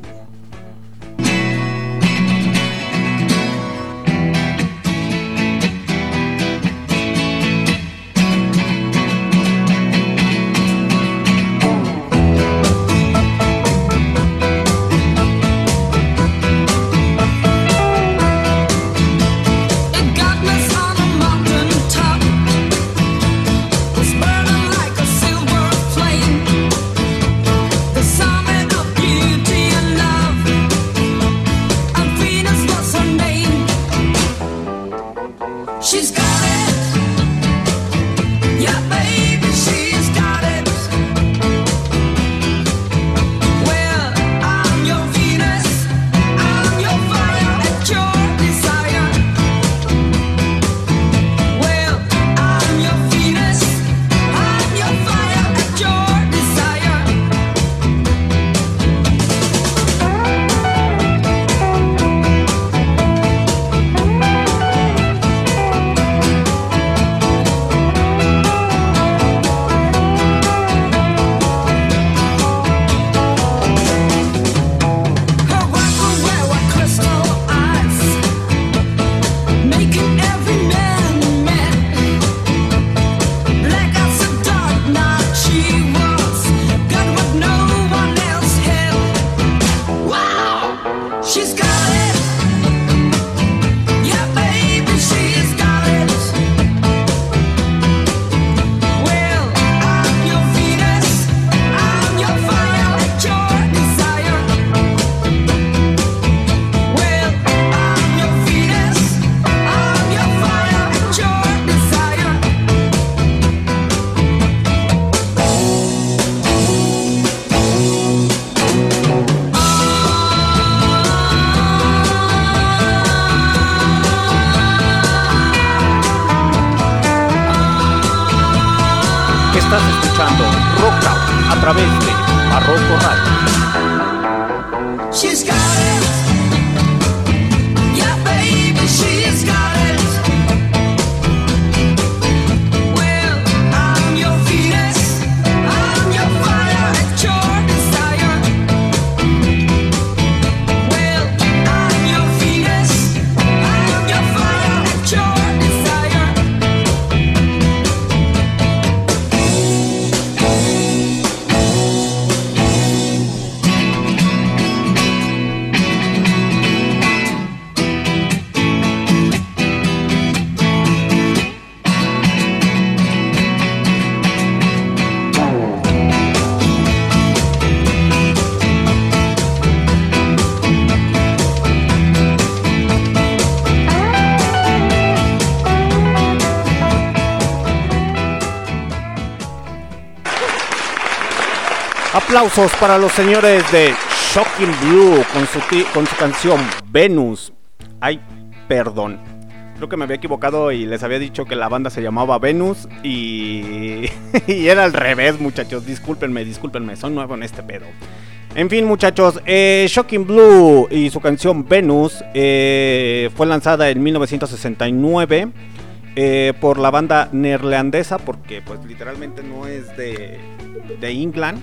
S1: Aplausos para los señores de Shocking Blue con su, con su canción Venus. Ay, perdón. Creo que me había equivocado y les había dicho que la banda se llamaba Venus y, y era al revés, muchachos. Discúlpenme, discúlpenme, soy nuevo en este pedo. En fin, muchachos, eh, Shocking Blue y su canción Venus eh, fue lanzada en 1969 eh, por la banda neerlandesa, porque pues literalmente no es de, de England,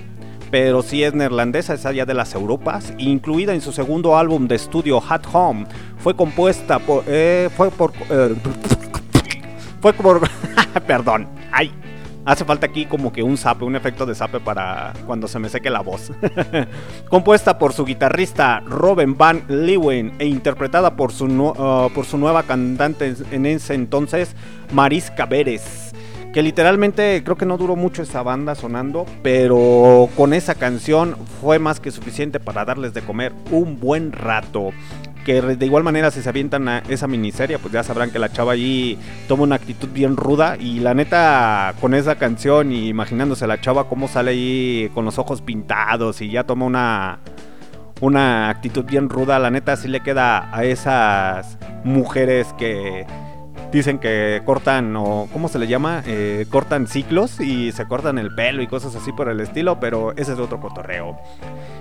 S1: pero sí es neerlandesa, es allá de las Europas, incluida en su segundo álbum de estudio At Home. Fue compuesta por... eh, fue por... eh, fue por... perdón, ay. Hace falta aquí como que un zape, un efecto de zape para cuando se me seque la voz. Compuesta por su guitarrista Robin Van Leeuwen e interpretada por su, uh, por su nueva cantante en ese entonces, Mariska Beres. Que literalmente creo que no duró mucho esa banda sonando, pero con esa canción fue más que suficiente para darles de comer un buen rato. Que de igual manera si se avientan a esa miniserie, pues ya sabrán que la chava allí toma una actitud bien ruda y la neta con esa canción y imaginándose la chava cómo sale ahí con los ojos pintados y ya toma una una actitud bien ruda, la neta sí le queda a esas mujeres que dicen que cortan o ¿cómo se le llama? Eh, cortan ciclos y se cortan el pelo y cosas así por el estilo, pero ese es otro cotorreo.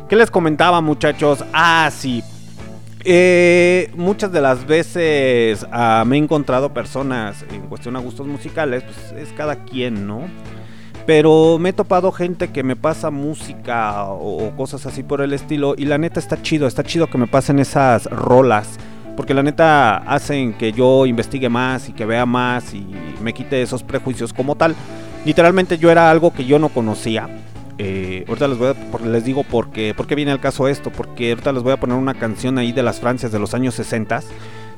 S1: ¿Qué les comentaba muchachos? Ah, sí, Eh, muchas de las veces ah, me he encontrado personas en cuestión a gustos musicales, pues es cada quien, ¿no? Pero me he topado gente que me pasa música o, o cosas así por el estilo y la neta está chido, está chido que me pasen esas rolas. Porque la neta hacen que yo investigue más y que vea más y me quite esos prejuicios como tal. Literalmente yo era algo que yo no conocía. Eh, ahorita les, voy a- digo por qué viene el caso esto. Porque ahorita les voy a poner una canción ahí de las Francias de los años 60.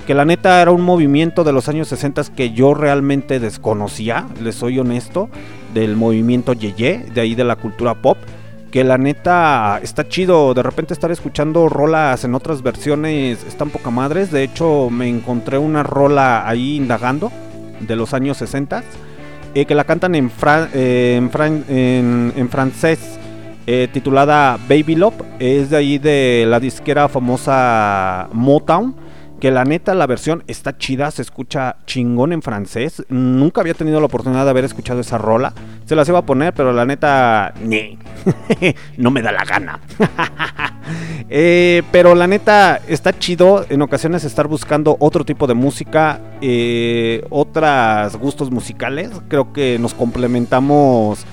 S1: Que la neta era un movimiento de los años 60 que yo realmente desconocía, les soy honesto, del movimiento Yeye, de ahí de la cultura pop. Que la neta está chido, de repente estar escuchando rolas en otras versiones están poca madres. De hecho, me encontré una rola ahí indagando de los años 60 eh, que la cantan en, eh, francés, eh, titulada Baby Love. Es de ahí de la disquera famosa Motown. Que la neta, la versión está chida, se escucha chingón en francés. Nunca había tenido la oportunidad de haber escuchado esa rola. Se las iba a poner, pero la neta, no me da la gana. Eh, pero la neta está chido en ocasiones estar buscando otro tipo de música, eh, otros gustos musicales. Creo que nos complementamos,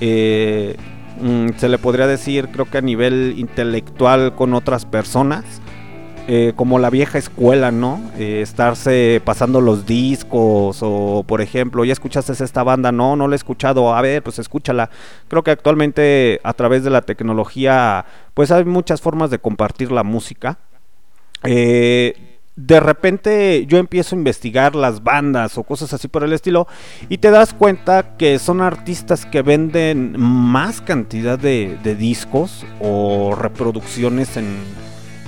S1: eh, mm, se le podría decir, creo que a nivel intelectual con otras personas. Eh, como la vieja escuela, ¿no? Eh, estarse pasando los discos o, por ejemplo, ya escuchaste esta banda, no, no la he escuchado, a ver, pues escúchala. Creo que actualmente a través de la tecnología, pues hay muchas formas de compartir la música. Eh, de repente yo empiezo a investigar las bandas o cosas así por el estilo y te das cuenta que son artistas que venden más cantidad de, de discos o reproducciones en,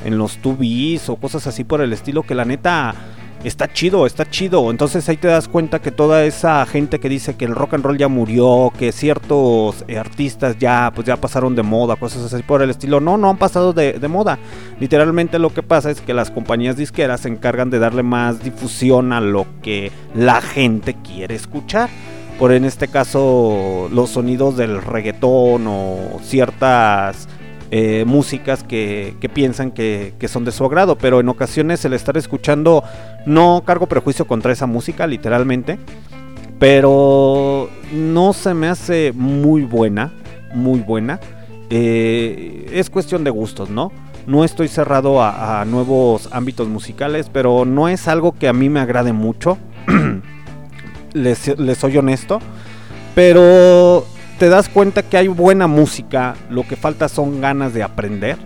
S1: en los 2Bs o cosas así por el estilo que la neta está chido, está chido. Entonces ahí te das cuenta que toda esa gente que dice que el rock and roll ya murió, que ciertos artistas ya pues ya pasaron de moda, cosas así por el estilo, no, no han pasado de, de moda. Literalmente lo que pasa es que las compañías disqueras se encargan de darle más difusión a lo que la gente quiere escuchar. Por en este caso los sonidos del reggaetón o ciertas eh, músicas que, piensan que, son de su agrado, pero en ocasiones el estar escuchando no cargo prejuicio contra esa música, literalmente, pero no se me hace muy buena, muy buena. Eh, es cuestión de gustos, ¿no? No estoy cerrado a, a nuevos ámbitos musicales, pero no es algo que a mí me agrade mucho. les, les soy honesto. Pero te das cuenta que hay buena música, lo que falta son ganas de aprender.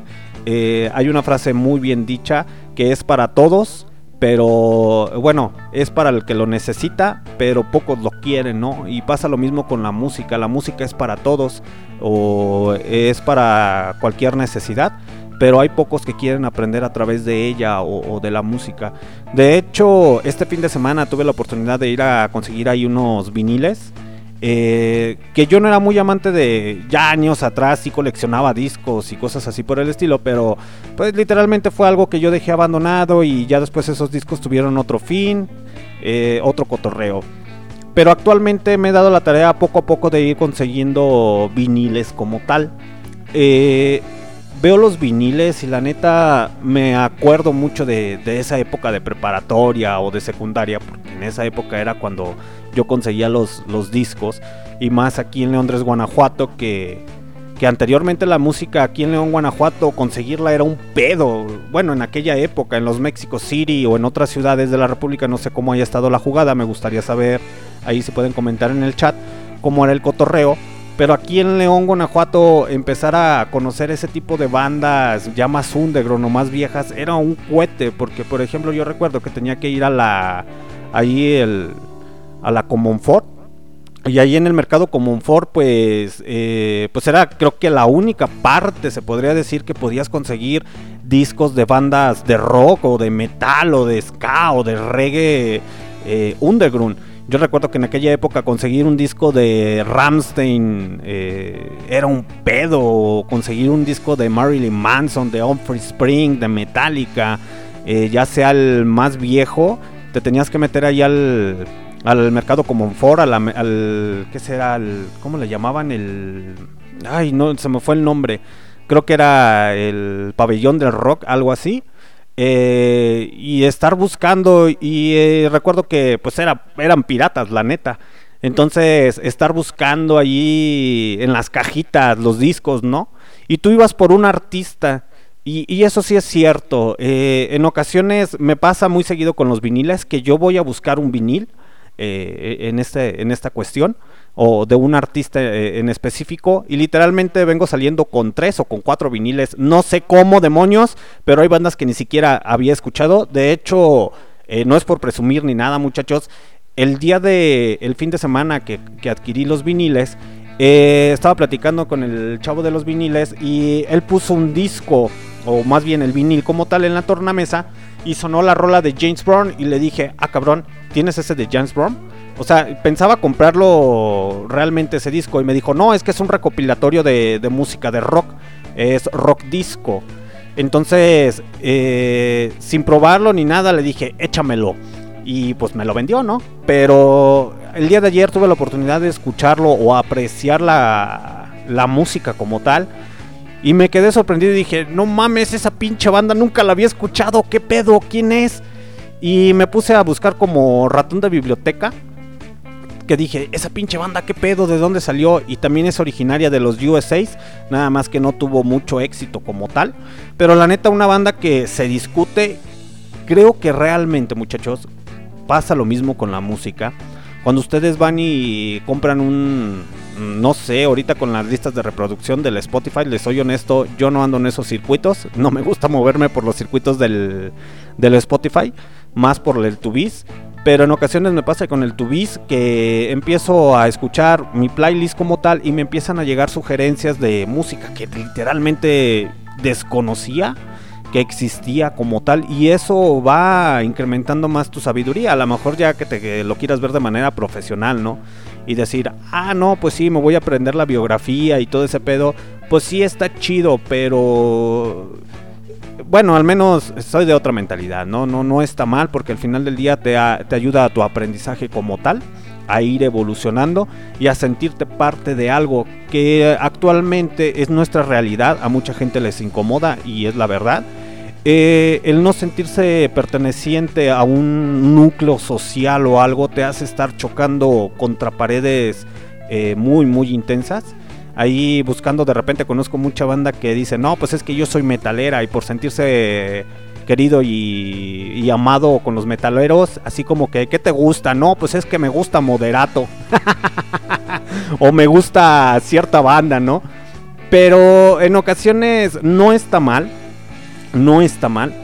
S1: Eh, hay una frase muy bien dicha que es para todos, pero bueno, es para el que lo necesita, pero pocos lo quieren, ¿no? Y pasa lo mismo con la música, la música es para todos o es para cualquier necesidad, pero hay pocos que quieren aprender a través de ella o, o de la música. De hecho, este fin de semana tuve la oportunidad de ir a conseguir ahí unos viniles. Eh, que yo no era muy amante de ya años atrás, sí coleccionaba discos y cosas así por el estilo, pero pues literalmente fue algo que yo dejé abandonado y ya después esos discos tuvieron otro fin, eh, otro cotorreo. Pero actualmente me he dado la tarea poco a poco de ir consiguiendo viniles como tal. Eh, veo los viniles y la neta me acuerdo mucho de, de esa época de preparatoria o de secundaria, porque en esa época era cuando yo conseguía los, los discos, y más aquí en León Guanajuato, que, que anteriormente la música aquí en León, Guanajuato, conseguirla era un pedo. Bueno, en aquella época, en los Mexico City o en otras ciudades de la República, no sé cómo haya estado la jugada, me gustaría saber, ahí se pueden comentar en el chat, cómo era el cotorreo. Pero aquí en León, Guanajuato, empezar a conocer ese tipo de bandas ya más underground o más viejas era un cohete. Porque, por ejemplo, yo recuerdo que tenía que ir a la. Ahí el. A la Comonfort. Y ahí en el mercado Comonfort, pues. eh, pues era, creo que la única parte, se podría decir, que podías conseguir discos de bandas de rock o de metal o de ska o de reggae eh, underground. Yo recuerdo que en aquella época conseguir un disco de Ramstein eh, era un pedo. Conseguir un disco de Marilyn Manson, de Humphrey Spring, de Metallica, ya sea el más viejo, te tenías que meter ahí al, al mercado Comonfort, a la me- al. ¿Qué será? Al, ¿Cómo le llamaban? El. Ay, no, se me fue el nombre. Creo que era el pabellón del rock, algo así. eh, y estar buscando y eh, recuerdo que pues era, eran piratas, la neta. Entonces, estar buscando allí en las cajitas los discos, ¿no? Y tú ibas por un artista. Y, y eso sí es cierto. eh, en ocasiones me pasa muy seguido con los viniles que yo voy a buscar un vinil eh, en, este, en esta cuestión o de un artista eh, en específico y literalmente vengo saliendo con tres o con cuatro viniles. No sé cómo demonios, pero hay bandas que ni siquiera había escuchado. De hecho, eh, no es por presumir ni nada, muchachos. El día de, el fin de semana que, que adquirí los viniles, estaba platicando con el chavo de los viniles y él puso un disco, o más bien el vinil como tal, en la tornamesa y sonó la rola de James Brown y le dije, ah cabrón, ¿tienes ese de James Brown? O sea, pensaba comprarlo realmente ese disco y me dijo, no, es que es un recopilatorio de, música de rock, es rock disco. Entonces, eh, sin probarlo ni nada, le dije, échamelo. Y pues me lo vendió, ¿no? Pero el día de ayer tuve la oportunidad de escucharlo o apreciar la, la música como tal. Y me quedé sorprendido y dije, no mames, esa pinche banda nunca la había escuchado, ¿qué pedo? ¿Quién es? Y me puse a buscar como ratón de biblioteca. Que dije, esa pinche banda, ¿qué pedo? ¿De dónde salió? Y también es originaria de los USAs. Nada más que no tuvo mucho éxito como tal. Pero la neta, una banda que se discute. Creo que realmente, muchachos, pasa lo mismo con la música. Cuando ustedes van y compran un, no sé, ahorita con las listas de reproducción del Spotify, les soy honesto, yo no ando en esos circuitos, no me gusta moverme por los circuitos del, del Spotify, más por el Tubis, pero en ocasiones me pasa con el Tubis que empiezo a escuchar mi playlist como tal y me empiezan a llegar sugerencias de música que literalmente desconocía que existía como tal y eso va incrementando más tu sabiduría, a lo mejor ya que te que lo quieras ver de manera profesional, ¿no? Y decir, ah, no, pues sí, me voy a aprender la biografía y todo ese pedo, pues sí está chido, pero bueno, al menos soy de otra mentalidad, ¿no? No, no está mal porque al final del día te, te ayuda a tu aprendizaje como tal, a ir evolucionando y a sentirte parte de algo que actualmente es nuestra realidad, a mucha gente les incomoda y es la verdad. Eh, el no sentirse perteneciente a un núcleo social o algo te hace estar chocando contra paredes eh, muy, muy intensas. Ahí buscando, de repente conozco mucha banda que dice, no, pues es que yo soy metalera y por sentirse querido y, amado con los metaleros, así como que, ¿qué te gusta? No, pues es que me gusta moderato. o me gusta cierta banda, ¿no? Pero en ocasiones no está mal, no está mal.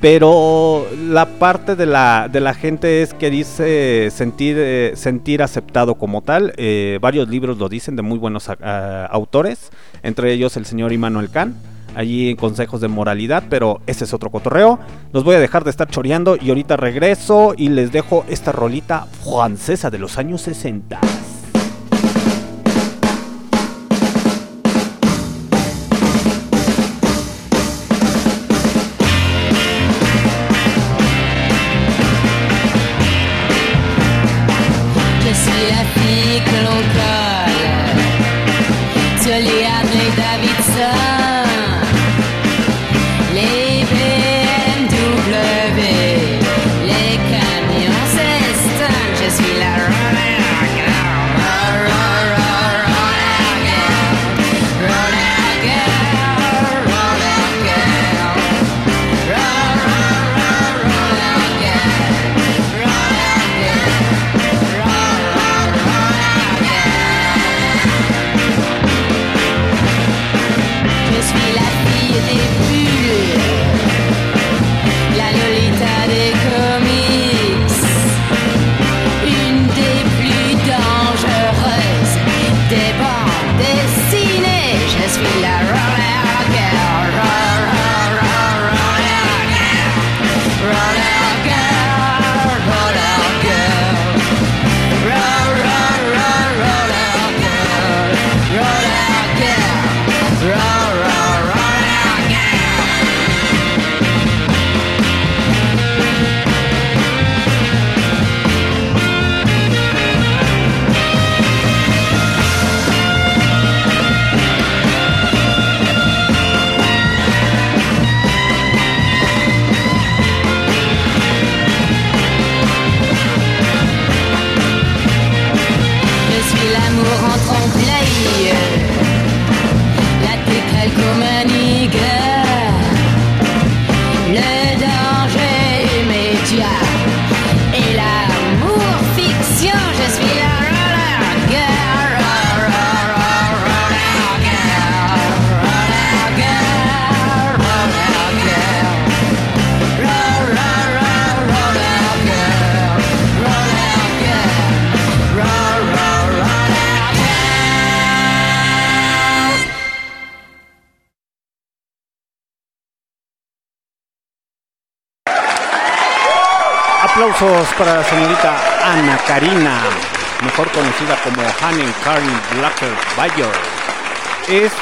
S1: Pero la parte de la, de la gente es que dice sentir, eh, sentir aceptado como tal. Eh, varios libros lo dicen de muy buenos a- a- autores, entre ellos el señor Immanuel Kant, allí en consejos de moralidad, pero ese es otro cotorreo. Los voy a dejar de estar choreando y ahorita regreso y les dejo esta rolita francesa de los años 60.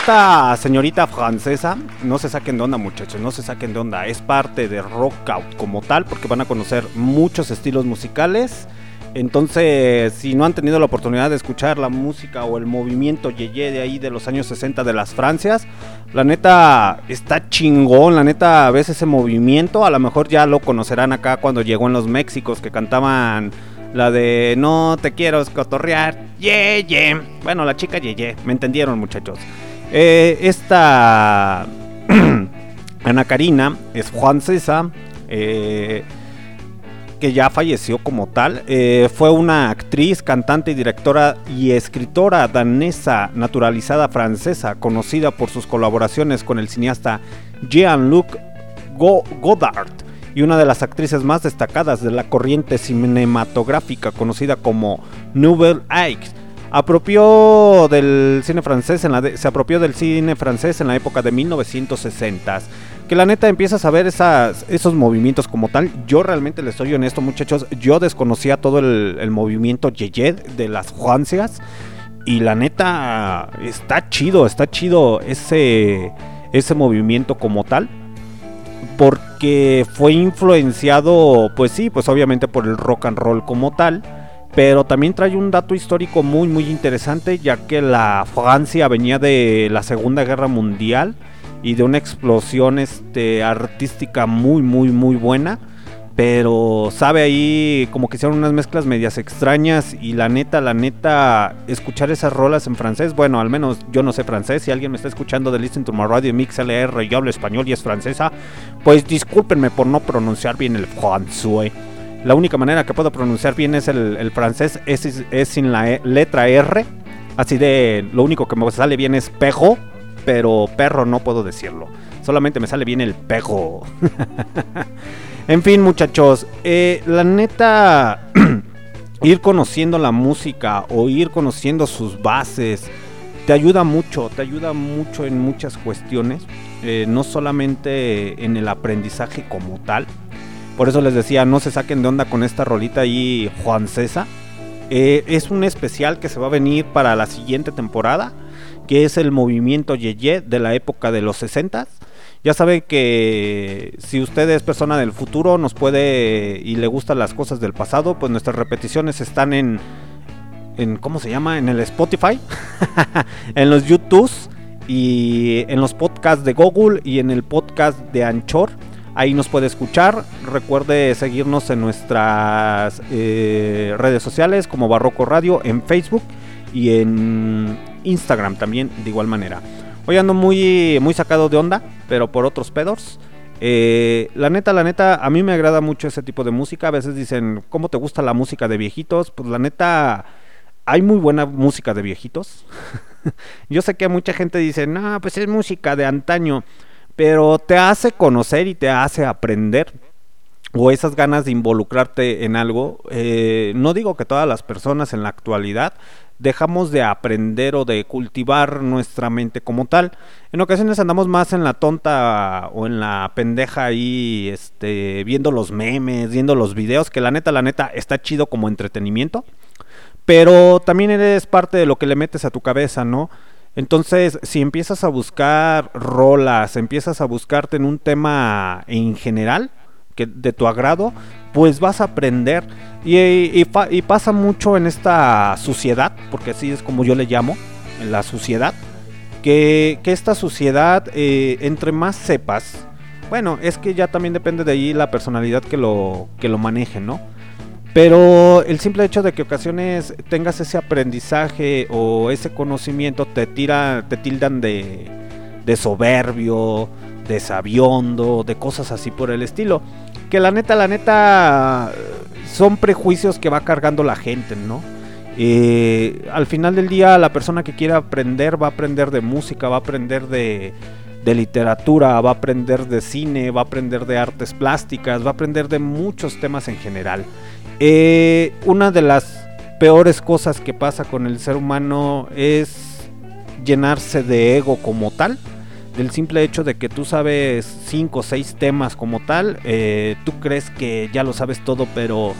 S1: Esta señorita francesa, no se saquen de onda muchachos, no se saquen de onda, es parte de Rock Out como tal, porque van a conocer muchos estilos musicales. Entonces, si no han tenido la oportunidad de escuchar la música o el movimiento Yeye de ahí de los años 60 de las Francias, la neta está chingón, la neta ves ese movimiento, a lo mejor ya lo conocerán acá cuando llegó en los Méxicos que cantaban la de no te quiero escotorrear, Yeye. Bueno, la chica Yeye, me entendieron muchachos. Eh, esta Ana Karina es francesa. eh, que ya falleció como tal. Eh, fue una actriz, cantante directora y escritora danesa naturalizada francesa, conocida por sus colaboraciones con el cineasta Jean-Luc Go- Godard y una de las actrices más destacadas de la corriente cinematográfica conocida como Nouvelle Aix. Apropió del cine francés en la se apropió del cine francés en la época de 1960 que la neta empiezas a ver esos movimientos como tal. Yo realmente les soy honesto, muchachos. Yo desconocía todo el, movimiento Yeye de las Francias. Y la neta está chido, está chido ese, ese movimiento como tal. Porque fue influenciado, pues sí, pues obviamente por el rock and roll como tal. Pero también trae un dato histórico muy muy interesante, ya que la Francia venía de la Segunda Guerra Mundial y de una explosión este, artística muy muy muy buena. Pero sabe ahí como que hicieron unas mezclas medias extrañas y la neta, la neta, escuchar esas rolas en francés, bueno, al menos yo no sé francés, si alguien me está escuchando de Listen to My Radio Mix LR y hablo español y es francesa, pues discúlpenme por no pronunciar bien el français. La única manera que puedo pronunciar bien es el, francés, es, es- es sin la E- letra R, así de lo único que me sale bien es pejo, pero perro no puedo decirlo, solamente me sale bien el pejo. En fin, muchachos, eh, la neta, ir conociendo la música o ir conociendo sus bases te ayuda mucho, te ayuda mucho en muchas cuestiones, eh, no solamente en el aprendizaje como tal. Por eso les decía, no se saquen de onda con esta rolita ahí, Juan César. Eh, es un especial que se va a venir para la siguiente temporada, que es el movimiento Yeye de la época de los 60 ya sabe que si usted es persona del futuro, nos puede y le gustan las cosas del pasado, pues nuestras repeticiones están en, en ¿cómo se llama? En el Spotify, en los YouTubes y en los podcasts de Google y en el podcast de Anchor. Ahí nos puede escuchar. Recuerde seguirnos en nuestras eh, redes sociales como Barroco Radio en Facebook y en Instagram también de igual manera. Hoy ando muy, muy sacado de onda, pero por otros pedos. Eh, la neta, la neta, a mí me agrada mucho ese tipo de música. A veces dicen, ¿cómo te gusta la música de viejitos? Pues la neta, hay muy buena música de viejitos. Yo sé que mucha gente dice, no, pues es música de antaño. Pero te hace conocer y te hace aprender. O esas ganas de involucrarte en algo. Eh, no digo que todas las personas en la actualidad dejamos de aprender o de cultivar nuestra mente como tal. En ocasiones andamos más en la tonta o en la pendeja ahí, este, viendo los memes, viendo los videos, que la neta, la neta, está chido como entretenimiento. Pero también eres parte de lo que le metes a tu cabeza, ¿no? Entonces, si empiezas a buscar rolas, empiezas a buscarte en un tema en general, que de tu agrado, pues vas a aprender. Y, y pasa mucho en esta suciedad, porque así es como yo le llamo, en la suciedad, que, que esta suciedad, eh, entre más sepas, bueno, es que ya también depende de ahí la personalidad que lo, que lo maneje, ¿no? Pero el simple hecho de que ocasiones tengas ese aprendizaje o ese conocimiento te tira, te tildan de, de soberbio, de sabiondo, de cosas así por el estilo. Que la neta, la neta, son prejuicios que va cargando la gente, ¿no? Eh, al final del día, la persona que quiera aprender va a aprender de música, va a aprender de, de literatura, va a aprender de cine, va a aprender de artes plásticas, va a aprender de muchos temas en general. Eh, una de las peores cosas que pasa con el ser humano es llenarse de ego como tal. Del simple hecho de que tú sabes cinco o seis temas como tal, eh, tú crees que ya lo sabes todo, pero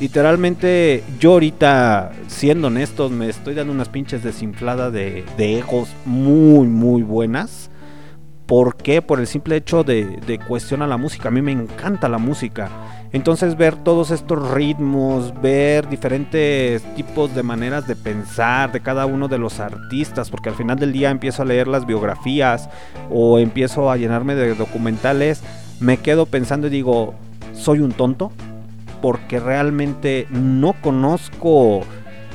S1: literalmente yo ahorita, siendo honestos, me estoy dando unas pinches desinfladas de, de egos muy, muy buenas. ¿Por qué? Por el simple hecho de, de cuestionar la música. A mí me encanta la música. Entonces ver todos estos ritmos, ver diferentes tipos de maneras de pensar de cada uno de los artistas, porque al final del día empiezo a leer las biografías o empiezo a llenarme de documentales, me quedo pensando y digo, soy un tonto, porque realmente no conozco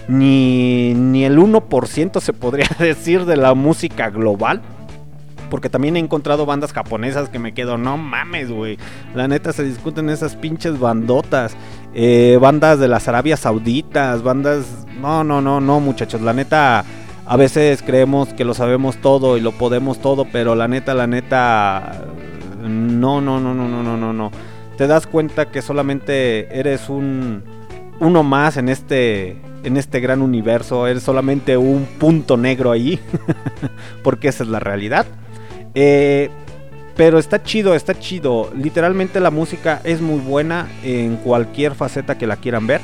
S1: ni, ni el 1% se podría decir de la música global porque también he encontrado bandas japonesas que me quedo, no mames, güey. La neta se discuten esas pinches bandotas. Eh, bandas de las Arabias Sauditas, bandas... No, no, no, no, muchachos. La neta, a veces creemos que lo sabemos todo y lo podemos todo, pero la neta, la neta... No, no, no, no, no, no, no, no. Te das cuenta que solamente eres un... Uno más en este en este gran universo, eres solamente un punto negro ahí, porque esa es la realidad. Eh, pero está chido, está chido. Literalmente la música es muy buena en cualquier faceta que la quieran ver.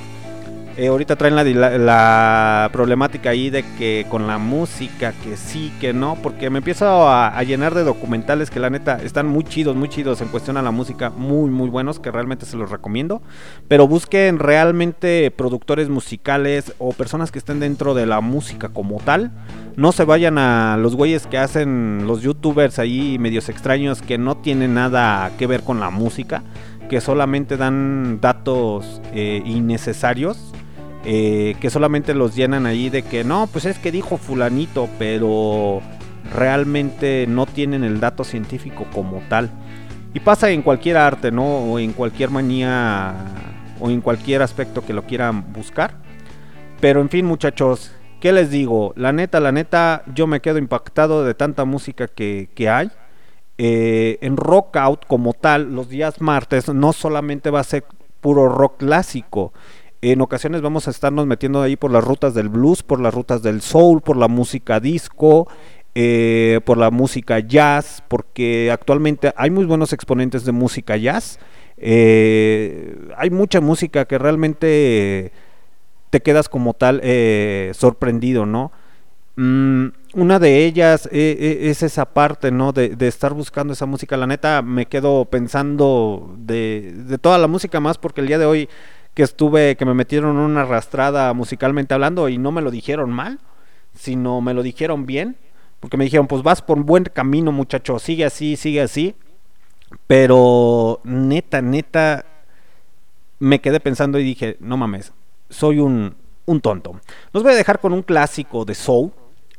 S1: Eh, ahorita traen la, la- problemática ahí de que con la música, que sí, que no, porque me empiezo a, a llenar de documentales que la neta están muy chidos, muy chidos en cuestión a la música, muy, muy buenos, que realmente se los recomiendo. Pero busquen realmente productores musicales o personas que estén dentro de la música como tal. No se vayan a los güeyes que hacen los youtubers ahí medios extraños que no tienen nada que ver con la música, que solamente dan datos eh, innecesarios, eh, que solamente los llenan ahí de que no, pues es que dijo fulanito, pero realmente no tienen el dato científico como tal. Y pasa en cualquier arte, ¿no? O en cualquier manía o en cualquier aspecto que lo quieran buscar. Pero en fin, muchachos, ¿qué les digo? La neta, la neta, yo me quedo impactado de tanta música que, que hay. Eh, en Rock Out como tal, los días martes no solamente va a ser puro rock clásico. En ocasiones vamos a estarnos metiendo ahí por las rutas del blues, por las rutas del soul, por la música disco, eh, por la música jazz, porque actualmente hay muy buenos exponentes de música jazz. Eh, hay mucha música que realmente te quedas como tal eh, sorprendido, ¿no? Mm, una de ellas es esa parte, ¿no? De, de estar buscando esa música. La neta, me quedo pensando de, de toda la música más porque el día de hoy que estuve, que me metieron una arrastrada musicalmente hablando y no me lo dijeron mal, sino me lo dijeron bien. Porque me dijeron, pues vas por buen camino, muchacho, sigue así, sigue así. Pero neta, neta, me quedé pensando y dije, no mames, soy un, un tonto. Los voy a dejar con un clásico de Soul.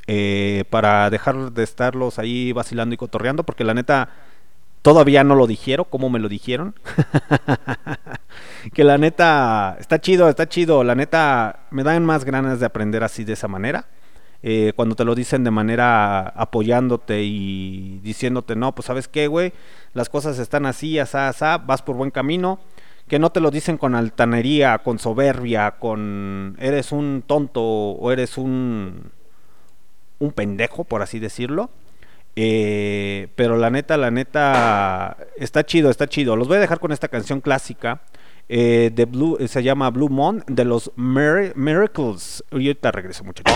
S1: eh, para dejar de estarlos ahí vacilando y cotorreando. Porque la neta, todavía no lo dijeron como me lo dijeron. que la neta, está chido, está chido. La neta, me dan más ganas de aprender así de esa manera. Eh, cuando te lo dicen de manera apoyándote y diciéndote, no, pues sabes qué, güey, las cosas están así, asá, asá, vas por buen camino, que no te lo dicen con altanería, con soberbia, con eres un tonto o eres un, un pendejo, por así decirlo. Eh, pero la neta, la neta, está chido, está chido. Los voy a dejar con esta canción clásica eh, de Blue, eh, se llama Blue Moon, de los Mir- Miracles. Y ahorita regreso, muchachos.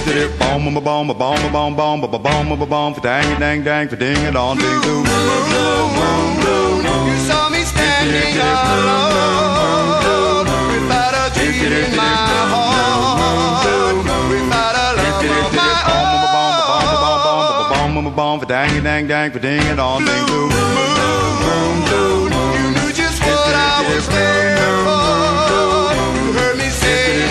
S5: Boom, boom, boom, boom, boom, boom, boom, boom, boom, boom, boom, boom, for dang a dang dang, for ding a dong ding, moon.
S3: You saw me standing alone without a dream in my heart without a love of my own.
S5: Bomb, bomb, bomb, for dang, dang, dang, for ding it all, ding, boom,
S3: You knew just what I was there for. You heard me say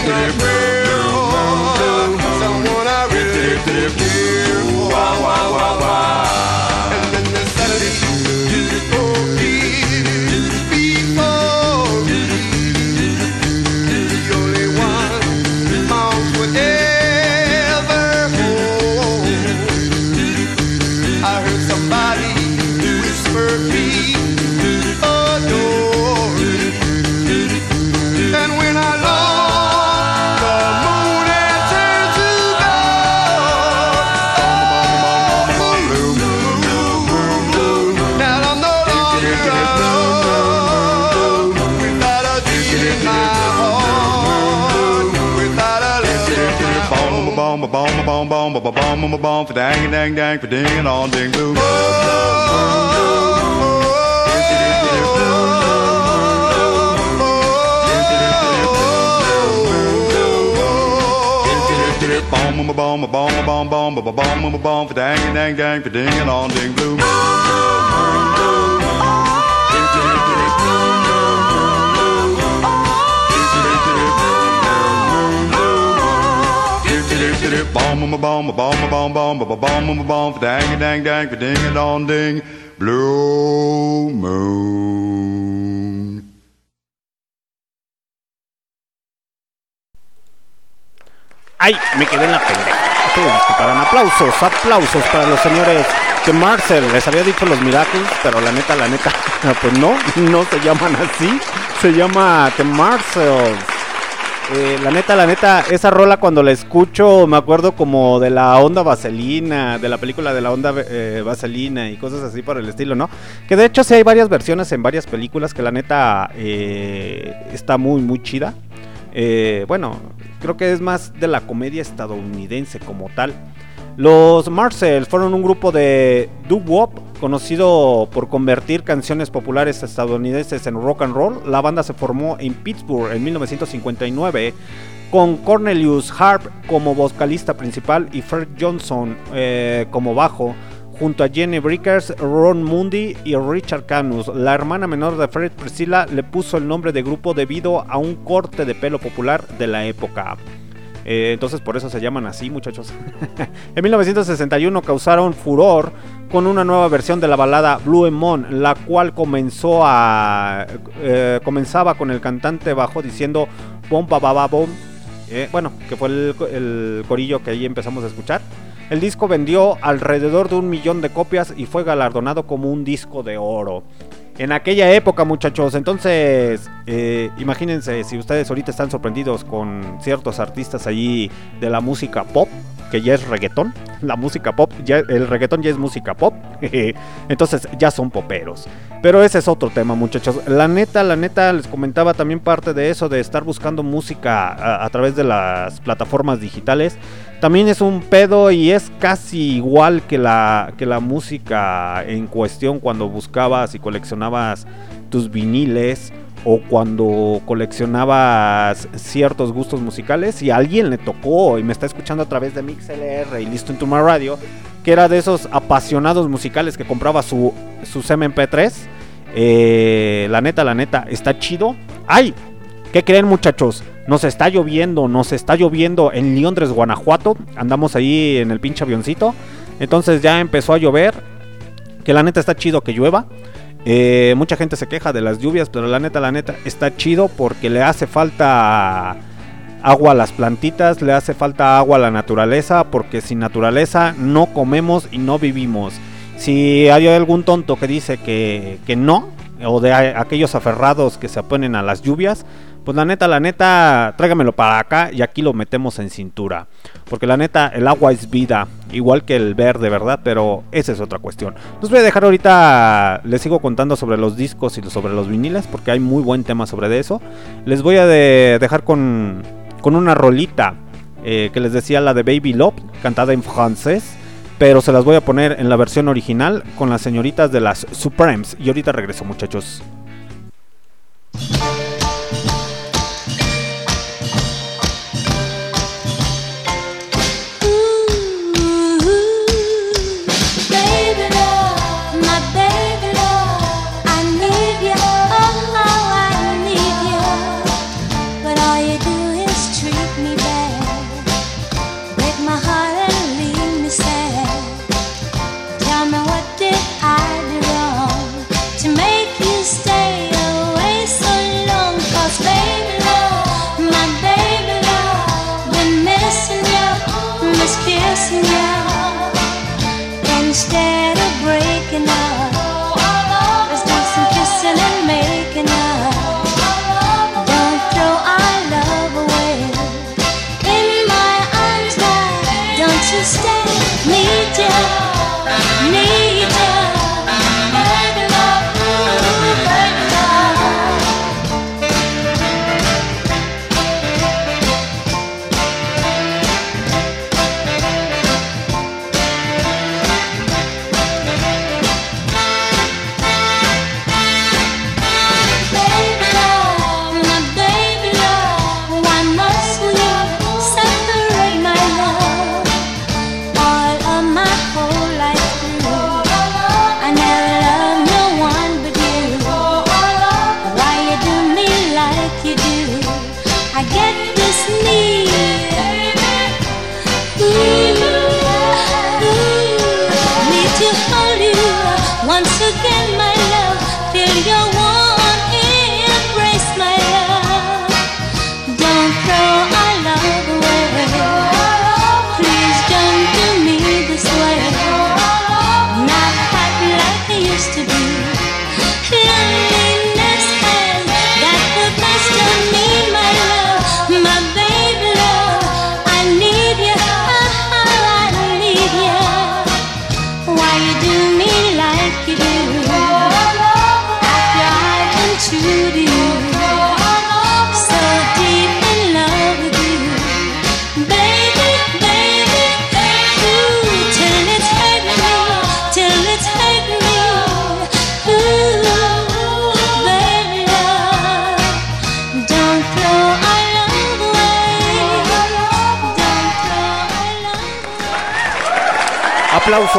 S3: dip, it.
S5: Bomb, bomb, bomb, for dang, dang, dang, for ding it all, ding, blue, bomb, bomb, bomb, bomb, bomb, bomb, bomb, bomb, bomb, bomb, for dang, dang, dang, for ding it all, ding, blue. Bomb, bomb, bomb, bomb, bomb, bomb, bomb, bomb, bomb, bomb, dang, dang, dang, ding all, ding, blue moon.
S1: ¡Ay! Me quedé en la pendeja. Disculparán. Aplausos, aplausos para los señores de Marcel. Les había dicho los Miracles, pero la neta, la neta, pues no, no se llaman así. Se llama The Marcels. Eh, la neta, la neta, esa rola cuando la escucho me acuerdo como de la onda vaselina, de la película de la onda eh, vaselina y cosas así por el estilo, ¿no? Que de hecho sí hay varias versiones en varias películas que la neta eh, está muy, muy chida. Eh, bueno, creo que es más de la comedia estadounidense como tal. Los Marcel fueron un grupo de doo-wop conocido por convertir canciones populares estadounidenses en rock and roll. La banda se formó en Pittsburgh en 1959 con Cornelius Harp como vocalista principal y Fred Johnson eh, como bajo, junto a Jenny Brickers, Ron Mundy y Richard Canus. La hermana menor de Fred Priscilla le puso el nombre de grupo debido a un corte de pelo popular de la época. Eh, entonces por eso se llaman así, muchachos. en 1961 causaron furor con una nueva versión de la balada Blue Emon, la cual comenzó a eh, comenzaba con el cantante bajo diciendo bom ba ba ba bom. Eh, bueno, que fue el, el corillo que ahí empezamos a escuchar. El disco vendió alrededor de un millón de copias y fue galardonado como un disco de oro. En aquella época, muchachos, entonces, eh, imagínense si ustedes ahorita están sorprendidos con ciertos artistas allí de la música pop, que ya es reggaetón, la música pop, ya, el reggaetón ya es música pop, entonces ya son poperos. Pero ese es otro tema, muchachos. La neta, la neta, les comentaba también parte de eso, de estar buscando música a, a través de las plataformas digitales. También es un pedo y es casi igual que la, que la música en cuestión cuando buscabas y coleccionabas tus viniles o cuando coleccionabas ciertos gustos musicales y a alguien le tocó y me está escuchando a través de MixLR y Listo en tu Radio, que era de esos apasionados musicales que compraba su, sus MP3. Eh, la neta, la neta, está chido. ¡Ay! ¿Qué creen muchachos? Nos está lloviendo, nos está lloviendo en Londres, Guanajuato. Andamos ahí en el pinche avioncito. Entonces ya empezó a llover. Que la neta está chido que llueva. Eh, mucha gente se queja de las lluvias, pero la neta, la neta, está chido porque le hace falta agua a las plantitas, le hace falta agua a la naturaleza, porque sin naturaleza no comemos y no vivimos. Si hay algún tonto que dice que, que no, o de aquellos aferrados que se oponen a las lluvias, pues la neta, la neta, tráigamelo para acá y aquí lo metemos en cintura. Porque la neta, el agua es vida, igual que el verde, ¿verdad? Pero esa es otra cuestión. Los voy a dejar ahorita, les sigo contando sobre los discos y sobre los viniles, porque hay muy buen tema sobre eso. Les voy a de- dejar con, con una rolita eh, que les decía, la de Baby Love, cantada en francés. Pero se las voy a poner en la versión original con las señoritas de las Supremes. Y ahorita regreso, muchachos.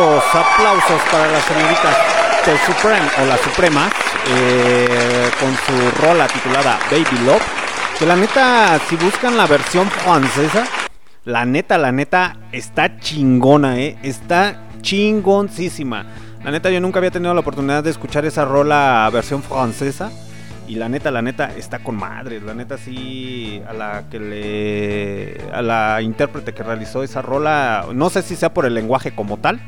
S1: Aplausos, para las señoritas de Supreme o las Supremas eh, con su rola titulada Baby Love. Que la neta, si buscan la versión francesa, la neta, la neta, está chingona, eh. Está chingoncísima. La neta, yo nunca había tenido la oportunidad de escuchar esa rola versión francesa. Y la neta, la neta, está con madre. La neta, sí, a la que le. A la intérprete que realizó esa rola. No sé si sea por el lenguaje como tal.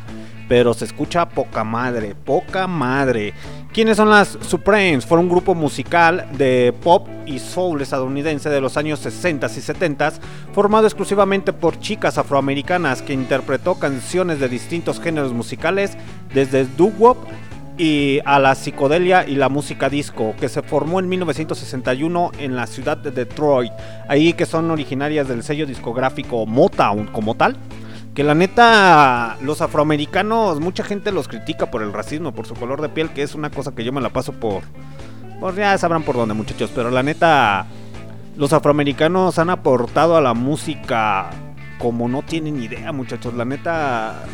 S1: Pero se escucha poca madre, poca madre. ¿Quiénes son las Supremes? Fue un grupo musical de pop y soul estadounidense de los años 60 y 70 formado exclusivamente por chicas afroamericanas que interpretó canciones de distintos géneros musicales desde doo-wop y a la psicodelia y la música disco, que se formó en 1961 en la ciudad de Detroit, ahí que son originarias del sello discográfico Motown como tal. Que la neta, los afroamericanos, mucha gente los critica por el racismo, por su color de piel, que es una cosa que yo me la paso por... Pues ya sabrán por dónde muchachos, pero la neta, los afroamericanos han aportado a la música como no tienen idea muchachos. La neta,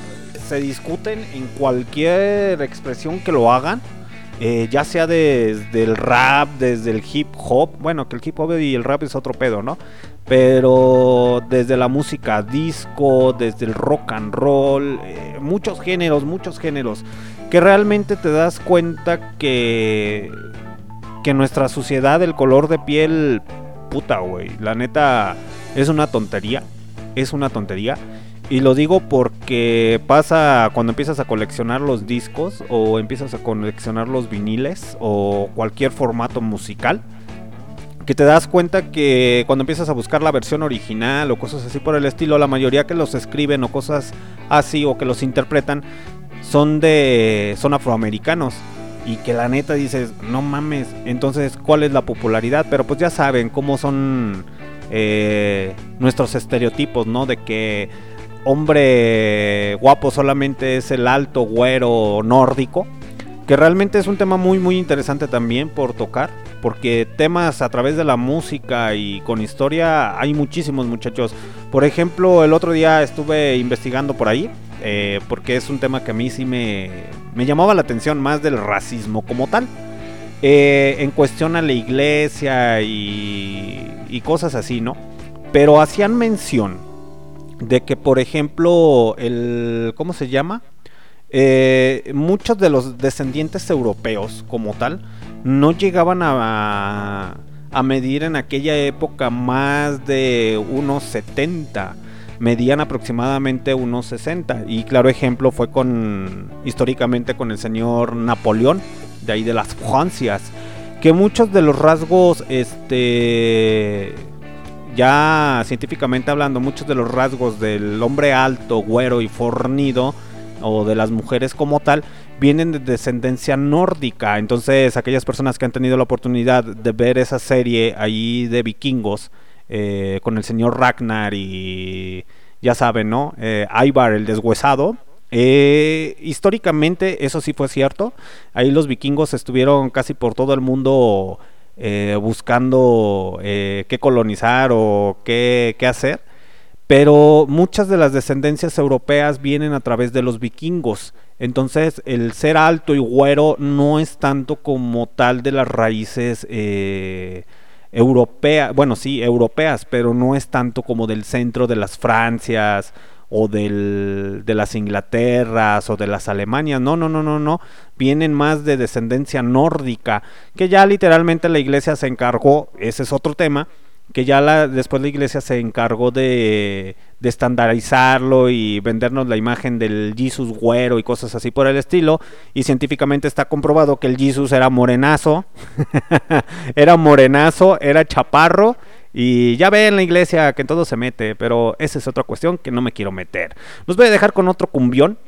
S1: se discuten en cualquier expresión que lo hagan. eh, ya sea desde el rap, desde el hip hop. Bueno, que el hip hop y el rap es otro pedo, ¿no? Pero desde la música disco, desde el rock and roll, eh, muchos géneros, muchos géneros. Que realmente te das cuenta que, que nuestra sociedad, el color de piel, puta, güey. La neta, es una tontería. Es una tontería. Y lo digo porque pasa cuando empiezas a coleccionar los discos o empiezas a coleccionar los viniles o cualquier formato musical. Que te das cuenta que cuando empiezas a buscar la versión original o cosas así por el estilo, la mayoría que los escriben o cosas así o que los interpretan son de son afroamericanos y que la neta dices, no mames, entonces ¿cuál es la popularidad? Pero pues ya saben cómo son eh, nuestros estereotipos, ¿no? De que hombre guapo solamente es el alto güero nórdico. Que realmente es un tema muy muy interesante también por tocar. Porque temas a través de la música y con historia hay muchísimos muchachos. Por ejemplo, el otro día estuve investigando por ahí. eh, porque es un tema que a mí sí me, me llamaba la atención más del racismo como tal. Eh, en cuestión a la iglesia y, y cosas así, ¿no? Pero hacían mención de que, por ejemplo, el. ¿Cómo se llama? Eh, muchos de los descendientes europeos, como tal, no llegaban a, a medir en aquella época más de unos 70. medían aproximadamente unos 60. Y claro ejemplo fue con históricamente con el señor Napoleón, de ahí de las Francias, que muchos de los rasgos, este, ya científicamente hablando, muchos de los rasgos del hombre alto, güero y fornido, o de las mujeres como tal, vienen de descendencia nórdica. Entonces, aquellas personas que han tenido la oportunidad de ver esa serie ahí de vikingos, eh, con el señor Ragnar y ya saben, ¿no? Eh, Ivar el deshuesado. Eh, históricamente eso sí fue cierto. Ahí los vikingos estuvieron casi por todo el mundo eh, buscando qué colonizar o qué, qué hacer. Pero muchas de las descendencias europeas vienen a través de los vikingos. Entonces el ser alto y güero no es tanto como tal de las raíces eh, europeas, bueno sí, europeas, pero no es tanto como del centro de las Francias o del, de las Inglaterras o de las Alemanias, no, no, no, no, no, vienen más de descendencia nórdica, que ya literalmente la iglesia se encargó, ese es otro tema, que ya la, después la iglesia se encargó de, de estandarizarlo y vendernos la imagen del Jesus güero y cosas así por el estilo. Y científicamente está comprobado que el Jesus era morenazo, era morenazo, era chaparro. Y ya ven la iglesia que en todo se mete, pero esa es otra cuestión que no me quiero meter. Los voy a dejar con otro cumbión,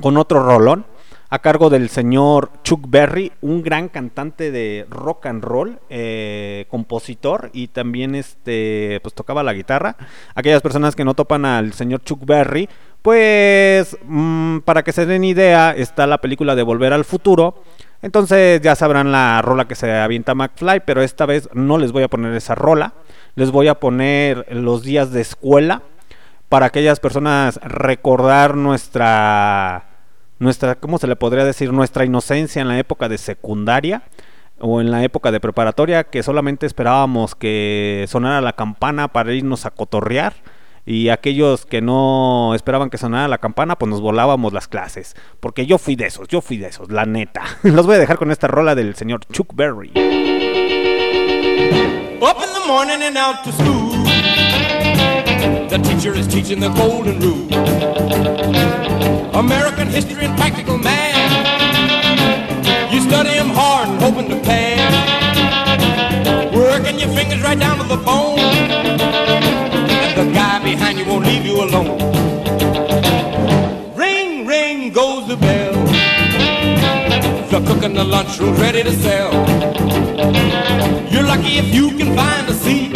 S1: con otro rolón a cargo del señor Chuck Berry, un gran cantante de rock and roll, eh, compositor y también este, pues tocaba la guitarra. Aquellas personas que no topan al señor Chuck Berry, pues mm, para que se den idea, está la película de Volver al Futuro. Entonces ya sabrán la rola que se avienta McFly, pero esta vez no les voy a poner esa rola. Les voy a poner los días de escuela para aquellas personas recordar nuestra nuestra, ¿cómo se le podría decir? Nuestra inocencia en la época de secundaria o en la época de preparatoria, que solamente esperábamos que sonara la campana para irnos a cotorrear. Y aquellos que no esperaban que sonara la campana, pues nos volábamos las clases. Porque yo fui de esos, yo fui de esos, la neta. Los voy a dejar con esta rola del señor Chuck Berry.
S2: The morning and out to school. The teacher is teaching the golden rule. American history and practical math. You study 'em hard and hoping to pass. Working your fingers right down to the bone. And the guy behind you won't leave you alone. Ring, ring goes the bell. The cook in the lunchroom's ready to sell. You're lucky if you can find a seat.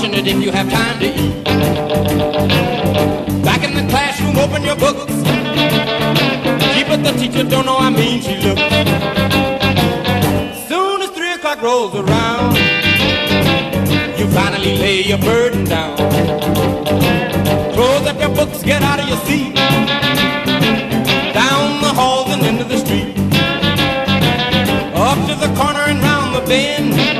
S2: Fortunate if you have time to eat. Back in the classroom, open your books. Gee, but the teacher don't know how mean she looks. Soon as three o'clock rolls around, you finally lay your burden down. Close up your books, get out of your seat. Down the halls and into the street. Up to the corner and round the bend.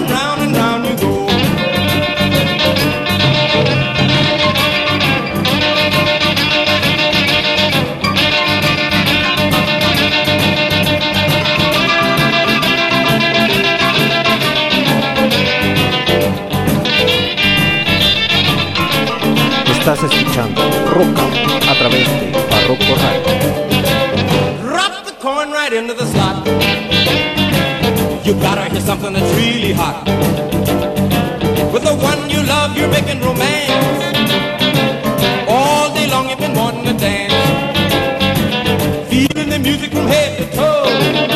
S1: Roca a través de Barroco Radio.
S2: Drop the coin right into the slot. You gotta hear something that's really hot. With the one you love, you're making romance. All day long you've been wanting to dance. Feeling the music from head to toe.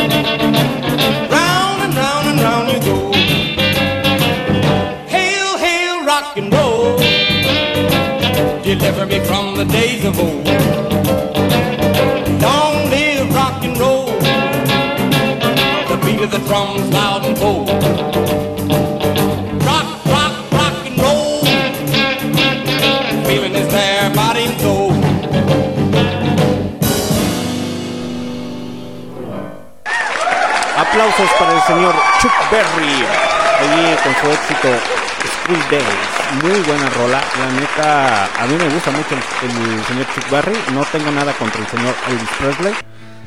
S2: Deliver from the days of old. Long live rock and roll. The beat of the drums loud and bold. Rock, rock, rock and roll. Feeling is there, body and soul.
S1: aplausos para el señor Chuck Berry, ahí con su éxito School Days. Muy buena rola, la neta, a mí me gusta mucho el, el señor Chuck Berry, no tengo nada contra el señor Elvis Presley,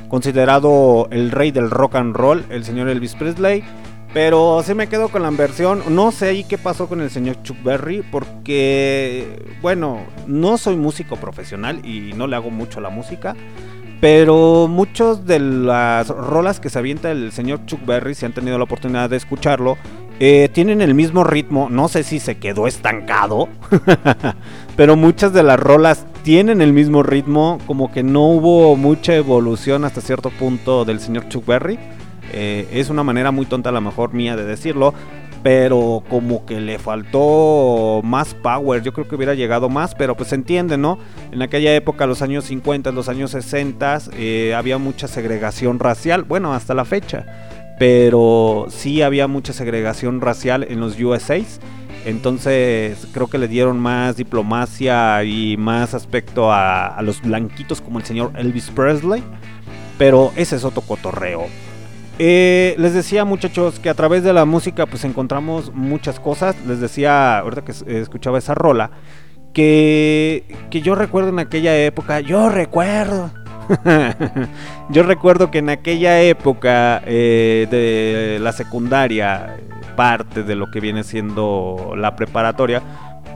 S1: considerado el rey del rock and roll, el señor Elvis Presley. Pero sí me quedo con la versión. No sé ahí qué pasó con el señor Chuck Berry. Porque, bueno, no soy músico profesional y no le hago mucho a la música. Pero muchos de las rolas que se avienta el señor Chuck Berry, si han tenido la oportunidad de escucharlo, eh, tienen el mismo ritmo. No sé si se quedó estancado. pero muchas de las rolas tienen el mismo ritmo. Como que no hubo mucha evolución hasta cierto punto del señor Chuck Berry. Eh, es una manera muy tonta a lo mejor mía de decirlo, pero como que le faltó más power. Yo creo que hubiera llegado más, pero pues se entiende, ¿no? En aquella época, los años 50, los años 60, eh, había mucha segregación racial, bueno, hasta la fecha, pero sí había mucha segregación racial en los USAs. Entonces creo que le dieron más diplomacia y más aspecto a, los blanquitos como el señor Elvis Presley. Pero ese es otro cotorreo. Eh, les decía muchachos que a través de la música pues encontramos muchas cosas. Les decía, ahorita que escuchaba esa rola, que, que yo recuerdo en aquella época, yo recuerdo. yo recuerdo que en aquella época eh, de la secundaria, parte de lo que viene siendo la preparatoria,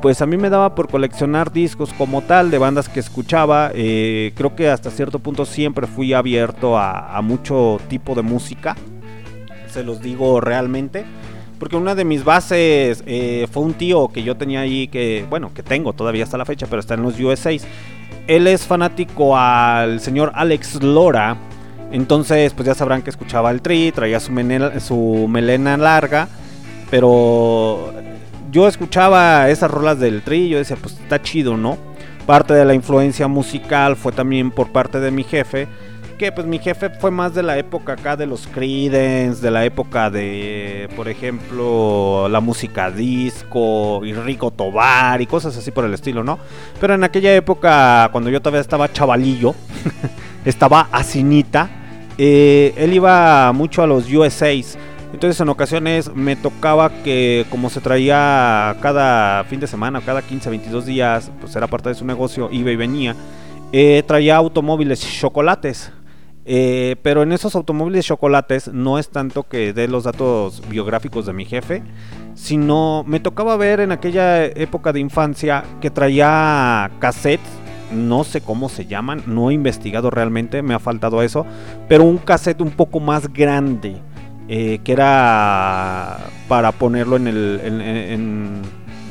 S1: pues a mí me daba por coleccionar discos como tal de bandas que escuchaba. Eh, creo que hasta cierto punto siempre fui abierto a, a mucho tipo de música. Se los digo realmente. Porque una de mis bases eh, fue un tío que yo tenía ahí que, bueno, que tengo todavía hasta la fecha, pero está en los USAs. Él es fanático al señor Alex Lora. Entonces, pues ya sabrán que escuchaba el tri, traía su, su melena larga. Pero yo escuchaba esas rolas del tri yo decía, pues está chido, ¿no? Parte de la influencia musical fue también por parte de mi jefe. Pues mi jefe fue más de la época acá de los Creedence, de la época de, por ejemplo, la música disco y Rico Tobar y cosas así por el estilo, ¿no? Pero en aquella época, cuando yo todavía estaba chavalillo, estaba asinita, eh, él iba mucho a los USAs. Entonces en ocasiones me tocaba que como se traía cada fin de semana, cada 15, 22 días, pues era parte de su negocio, iba y venía, eh, traía automóviles chocolates. Eh, pero en esos automóviles chocolates no es tanto que dé los datos biográficos de mi jefe, sino me tocaba ver en aquella época de infancia que traía cassettes, no sé cómo se llaman, no he investigado realmente, me ha faltado eso, pero un cassette un poco más grande, eh, que era para ponerlo en el...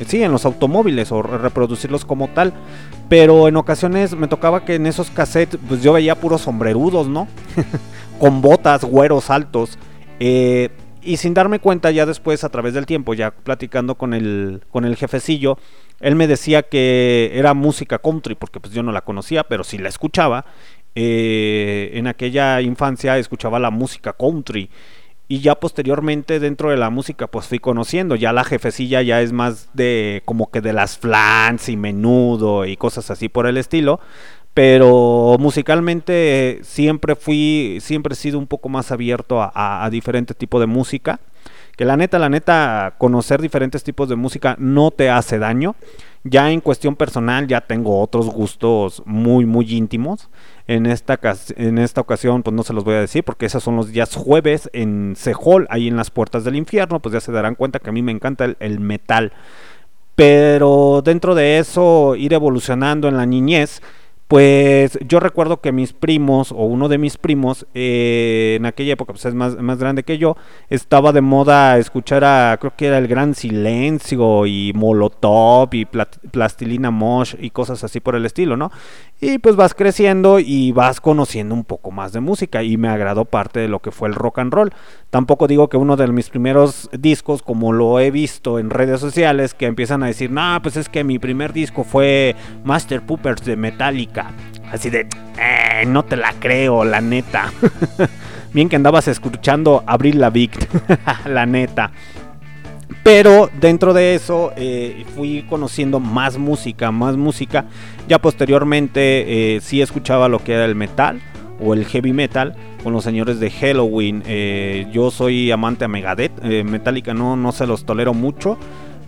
S1: sí, en los automóviles o re- reproducirlos como tal. Pero en ocasiones me tocaba que en esos cassettes, pues yo veía puros sombrerudos, ¿no? Con botas, güeros altos. Eh, y sin darme cuenta, ya después, a través del tiempo, ya platicando con el, con el jefecillo, él me decía que era música country, porque pues yo no la conocía, pero sí la escuchaba. Eh, en aquella infancia escuchaba la música country. Y ya posteriormente dentro de la música pues fui conociendo, ya la jefecilla ya es más de como que de las flans y menudo y cosas así por el estilo, pero musicalmente siempre fui, siempre he sido un poco más abierto a, a, a tipo de música, que la neta, la neta, conocer diferentes tipos de música no te hace daño. Ya en cuestión personal ya tengo otros gustos muy muy íntimos. En esta, en esta ocasión pues no se los voy a decir porque esos son los días jueves en Sehol, ahí en las puertas del infierno, pues ya se darán cuenta que a mí me encanta el metal. Pero dentro de eso ir evolucionando en la niñez, pues yo recuerdo que mis primos, o uno de mis primos, eh, en aquella época, pues es más, más grande que yo, estaba de moda escuchar a, creo que era El Gran Silencio y Molotov y Plastilina Mosh y cosas así por el estilo, ¿no? Y pues vas creciendo y vas conociendo un poco más de música y me agradó parte de lo que fue el rock and roll. Tampoco digo que uno de mis primeros discos, como lo he visto en redes sociales, que empiezan a decir, no, pues es que mi primer disco fue Master Puppets de Metallica. Así de, "Eh, no te la creo, la neta. Bien que andabas escuchando Abril la Vict, la neta. Pero dentro de eso eh, fui conociendo más música, más música. Ya posteriormente eh, sí escuchaba lo que era el metal o el heavy metal con los señores de Halloween. Eh, yo soy amante a Megadeth, Metallica no, no se los tolero mucho,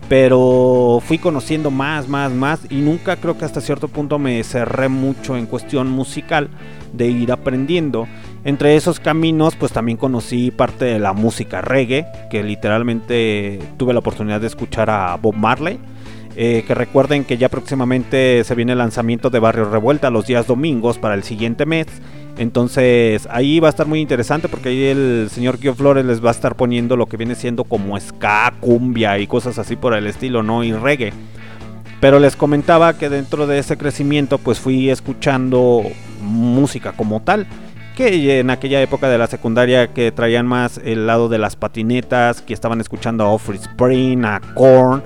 S1: pero fui conociendo más, más, más y nunca creo que hasta cierto punto me cerré mucho en cuestión musical de ir aprendiendo. Entre esos caminos pues también conocí parte de la música reggae, que literalmente tuve la oportunidad de escuchar a Bob Marley. Eh, que recuerden que ya próximamente se viene el lanzamiento de Barrio Revuelta los días domingos para el siguiente mes. Entonces ahí va a estar muy interesante porque ahí el señor Gio Flores les va a estar poniendo lo que viene siendo como ska, cumbia y cosas así por el estilo, ¿no? Y reggae. Pero les comentaba que dentro de ese crecimiento pues fui escuchando música como tal. Que en aquella época de la secundaria que traían más el lado de las patinetas, que estaban escuchando a Offspring, a Korn.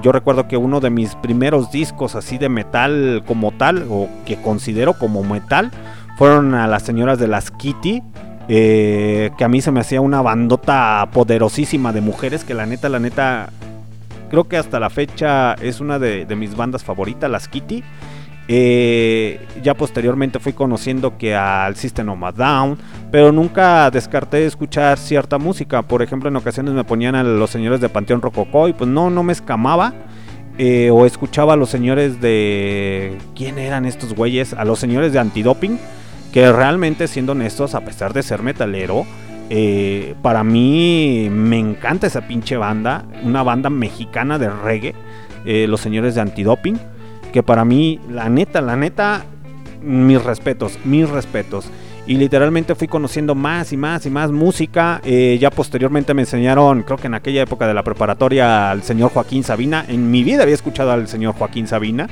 S1: yo recuerdo que uno de mis primeros discos así de metal como tal, o que considero como metal, fueron a las señoras de las Kitty. eh, que a mí se me hacía una bandota poderosísima de mujeres que la neta, la neta, creo que hasta la fecha es una de, mis bandas favoritas, las Kitty. Eh, ya posteriormente fui conociendo que al System of a Down, pero nunca descarté escuchar cierta música. Por ejemplo, en ocasiones me ponían a los señores de Panteón Rococó y pues no, no me escamaba. Eh, o escuchaba a los señores de... ¿Quién eran estos güeyes? A los señores de Antidoping. Que realmente, siendo honestos, a pesar de ser metalero, eh, para mí me encanta esa pinche banda. Una banda mexicana de reggae. eh, los señores de Antidoping. Que para mí, la neta, la neta, mis respetos, mis respetos. Y literalmente fui conociendo más y más y más música. Eh, ya posteriormente me enseñaron, creo que en aquella época de la preparatoria, al señor Joaquín Sabina. En mi vida había escuchado al señor Joaquín Sabina.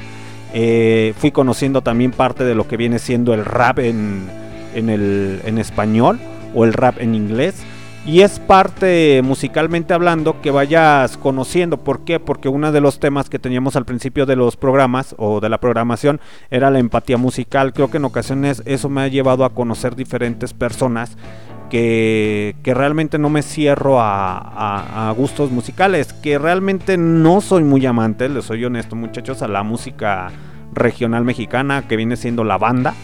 S1: Eh, fui conociendo también parte de lo que viene siendo el rap en, en, el, en español o el rap en inglés. Y es parte musicalmente hablando que vayas conociendo. ¿Por qué? Porque uno de los temas que teníamos al principio de los programas o de la programación era la empatía musical. Creo que en ocasiones eso me ha llevado a conocer diferentes personas que, realmente no me cierro a gustos musicales. Que realmente no soy muy amante, les soy honesto muchachos, a la música regional mexicana que viene siendo la banda.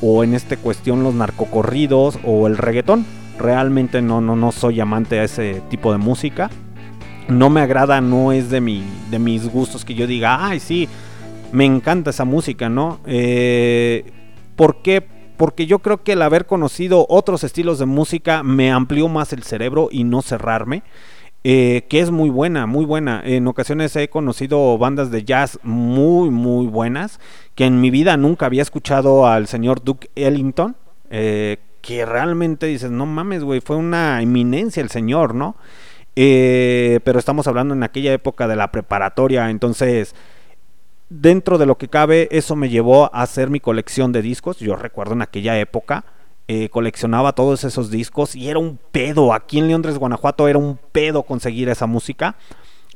S1: O en esta cuestión los narcocorridos o el reggaetón realmente no, no, no soy amante a ese tipo de música. No me agrada, no es de, mi, de mis gustos que yo diga, ay, sí, me encanta esa música, ¿no? Eh, ¿Por qué? Porque yo creo que el haber conocido otros estilos de música me amplió más el cerebro y no cerrarme. eh, que es muy buena, muy buena. En ocasiones he conocido bandas de jazz muy, muy buenas, que en mi vida nunca había escuchado al señor Duke Ellington, eh, que realmente dices, no mames, güey, fue una eminencia el señor, ¿no? Eh, pero estamos hablando en aquella época de la preparatoria, entonces dentro de lo que cabe, eso me llevó a hacer mi colección de discos. Yo recuerdo en aquella época, eh, coleccionaba todos esos discos y era un pedo. Aquí en Leondres, Guanajuato, era un pedo conseguir esa música.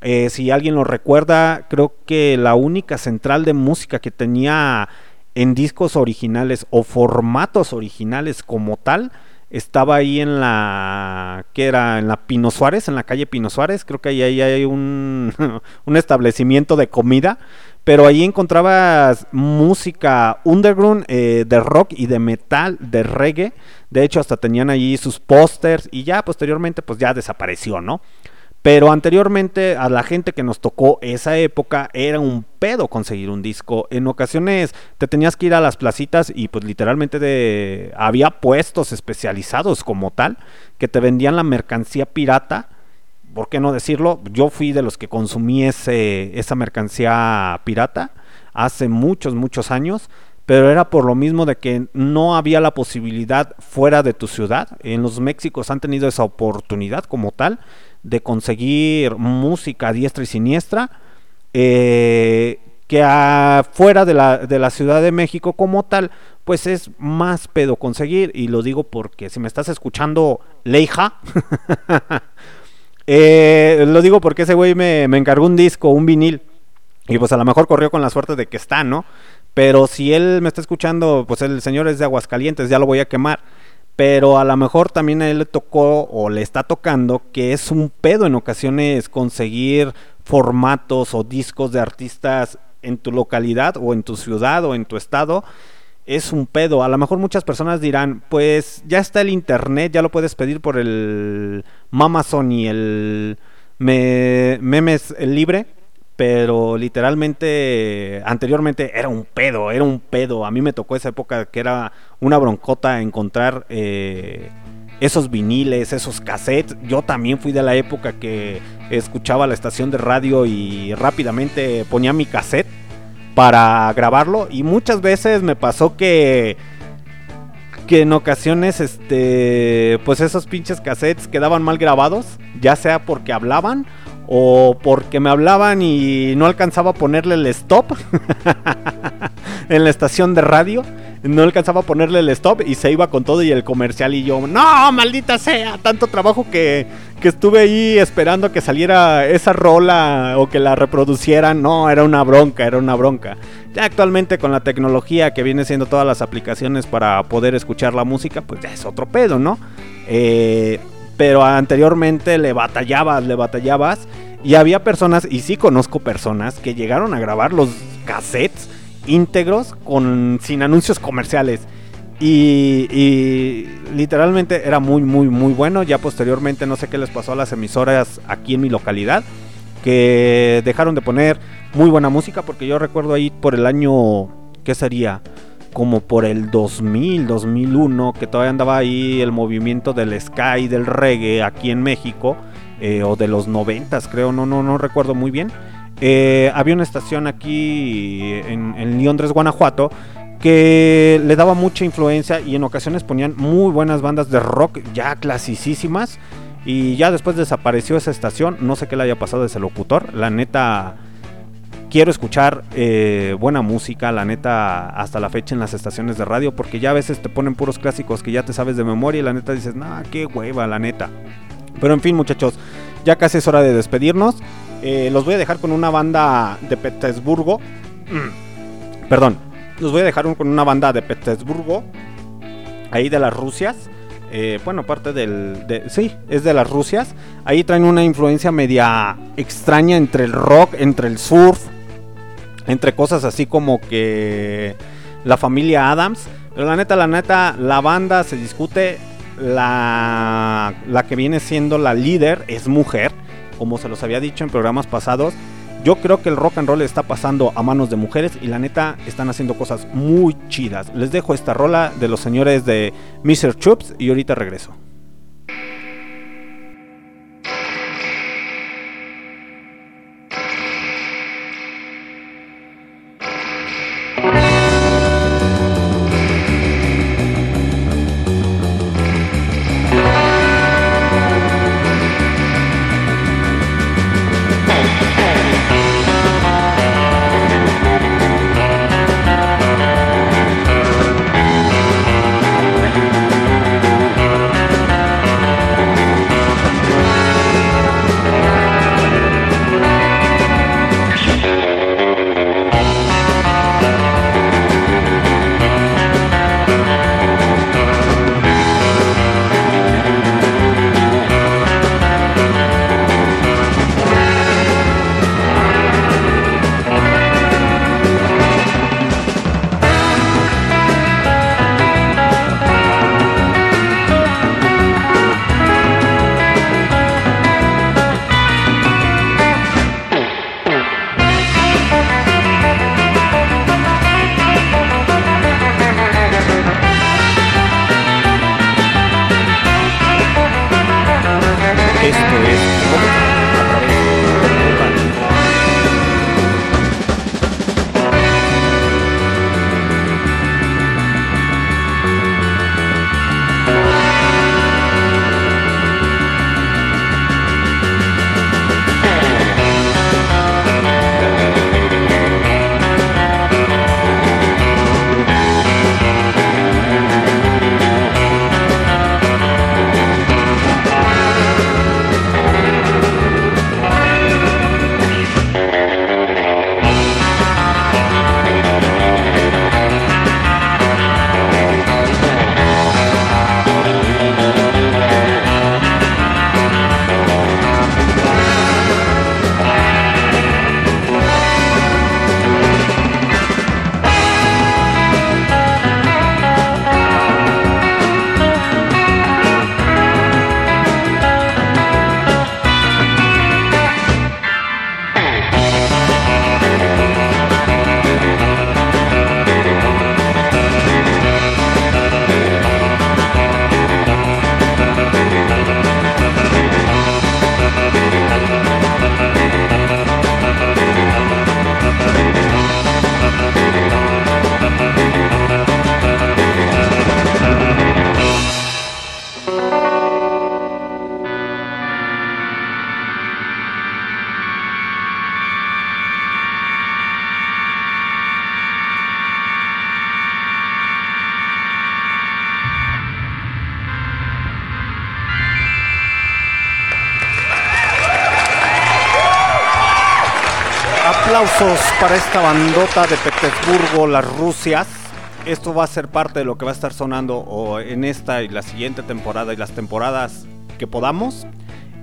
S1: Eh, si alguien lo recuerda, creo que la única central de música que tenía en discos originales o formatos originales como tal estaba ahí en la que era en la Pino Suárez, en la calle Pino Suárez, creo que ahí, hay un establecimiento de comida, pero ahí encontrabas música underground eh, de rock y de metal, de reggae, de hecho hasta tenían allí sus pósters y ya posteriormente pues ya desapareció, ¿no? Pero anteriormente a la gente que nos tocó esa época era un pedo conseguir un disco. En ocasiones te tenías que ir a las placitas y pues literalmente de... había puestos especializados como tal que te vendían la mercancía pirata. ¿Por qué no decirlo? Yo fui de los que consumí ese, esa mercancía pirata hace muchos, muchos años. Pero era por lo mismo de que no había la posibilidad fuera de tu ciudad. En los Méxicos han tenido esa oportunidad como tal de conseguir música diestra y siniestra. eh, que afuera de la, de la Ciudad de México como tal, pues es más pedo conseguir. Y lo digo porque si me estás escuchando, Leija, eh, lo digo porque ese güey me, me encargó un disco, un vinil. Y pues a lo mejor corrió con la suerte de que está, ¿no? Pero si él me está escuchando, pues el señor es de Aguascalientes, ya lo voy a quemar. Pero a lo mejor también a él le tocó o le está tocando que es un pedo en ocasiones conseguir formatos o discos de artistas en tu localidad o en tu ciudad o en tu estado. Es un pedo. A lo mejor muchas personas dirán, pues ya está el internet, ya lo puedes pedir por el Amazon y el me- memes libre. Pero literalmente, anteriormente era un pedo, era un pedo. A mí me tocó esa época que era una broncota encontrar eh, esos viniles, esos cassettes. Yo también fui de la época que escuchaba la estación de radio y rápidamente ponía mi cassette para grabarlo. Y muchas veces me pasó que que en ocasiones este pues esos pinches cassettes quedaban mal grabados, ya sea porque hablaban o porque me hablaban y no alcanzaba a ponerle el stop en la estación de radio. No alcanzaba a ponerle el stop y se iba con todo y el comercial y yo, no, maldita sea, tanto trabajo que, que estuve ahí esperando que saliera esa rola o que la reproducieran. No, era una bronca, era una bronca. Ya actualmente con la tecnología que viene siendo todas las aplicaciones para poder escuchar la música, pues ya es otro pedo, ¿no? Eh, pero anteriormente le batallabas, le batallabas. Y había personas, y sí conozco personas, que llegaron a grabar los cassettes íntegros con sin anuncios comerciales. Y, literalmente era muy, muy, muy bueno. Ya posteriormente no sé qué les pasó a las emisoras aquí en mi localidad. Que dejaron de poner muy buena música. Porque yo recuerdo ahí por el año, ¿qué sería? Como por el 2000, 2001. Que todavía andaba ahí el movimiento del ska y del reggae aquí en México. eh, o de los 90 creo, no, no, no recuerdo muy bien. Eh, había una estación aquí en, Londres, Guanajuato, que le daba mucha influencia y en ocasiones ponían muy buenas bandas de rock ya clasicísimas. Y ya después desapareció esa estación, no sé qué le haya pasado a ese locutor. La neta, quiero escuchar eh, buena música, la neta, hasta la fecha en las estaciones de radio, porque ya a veces te ponen puros clásicos que ya te sabes de memoria y la neta dices, nah, qué hueva, la neta. Pero en fin, muchachos, ya casi es hora de despedirnos. Eh, los voy a dejar con una banda de Petersburgo. Perdón, los voy a dejar con una banda de Petersburgo. Ahí de las Rusias. Eh, bueno, parte del... de- sí, es de las Rusias. Ahí traen una influencia media extraña entre el rock, entre el surf, entre cosas así como que la familia Adams. Pero la neta, la neta, la banda se discute. La, la que viene siendo la líder es mujer, como se los había dicho en programas pasados. Yo creo que el rock and roll está pasando a manos de mujeres y la neta están haciendo cosas muy chidas. Les dejo esta rola de los señores de Mr. Chups y ahorita regreso. Para esta bandota de Petersburgo, las Rusias. Esto va a ser parte de lo que va a estar sonando en esta y la siguiente temporada y las temporadas que podamos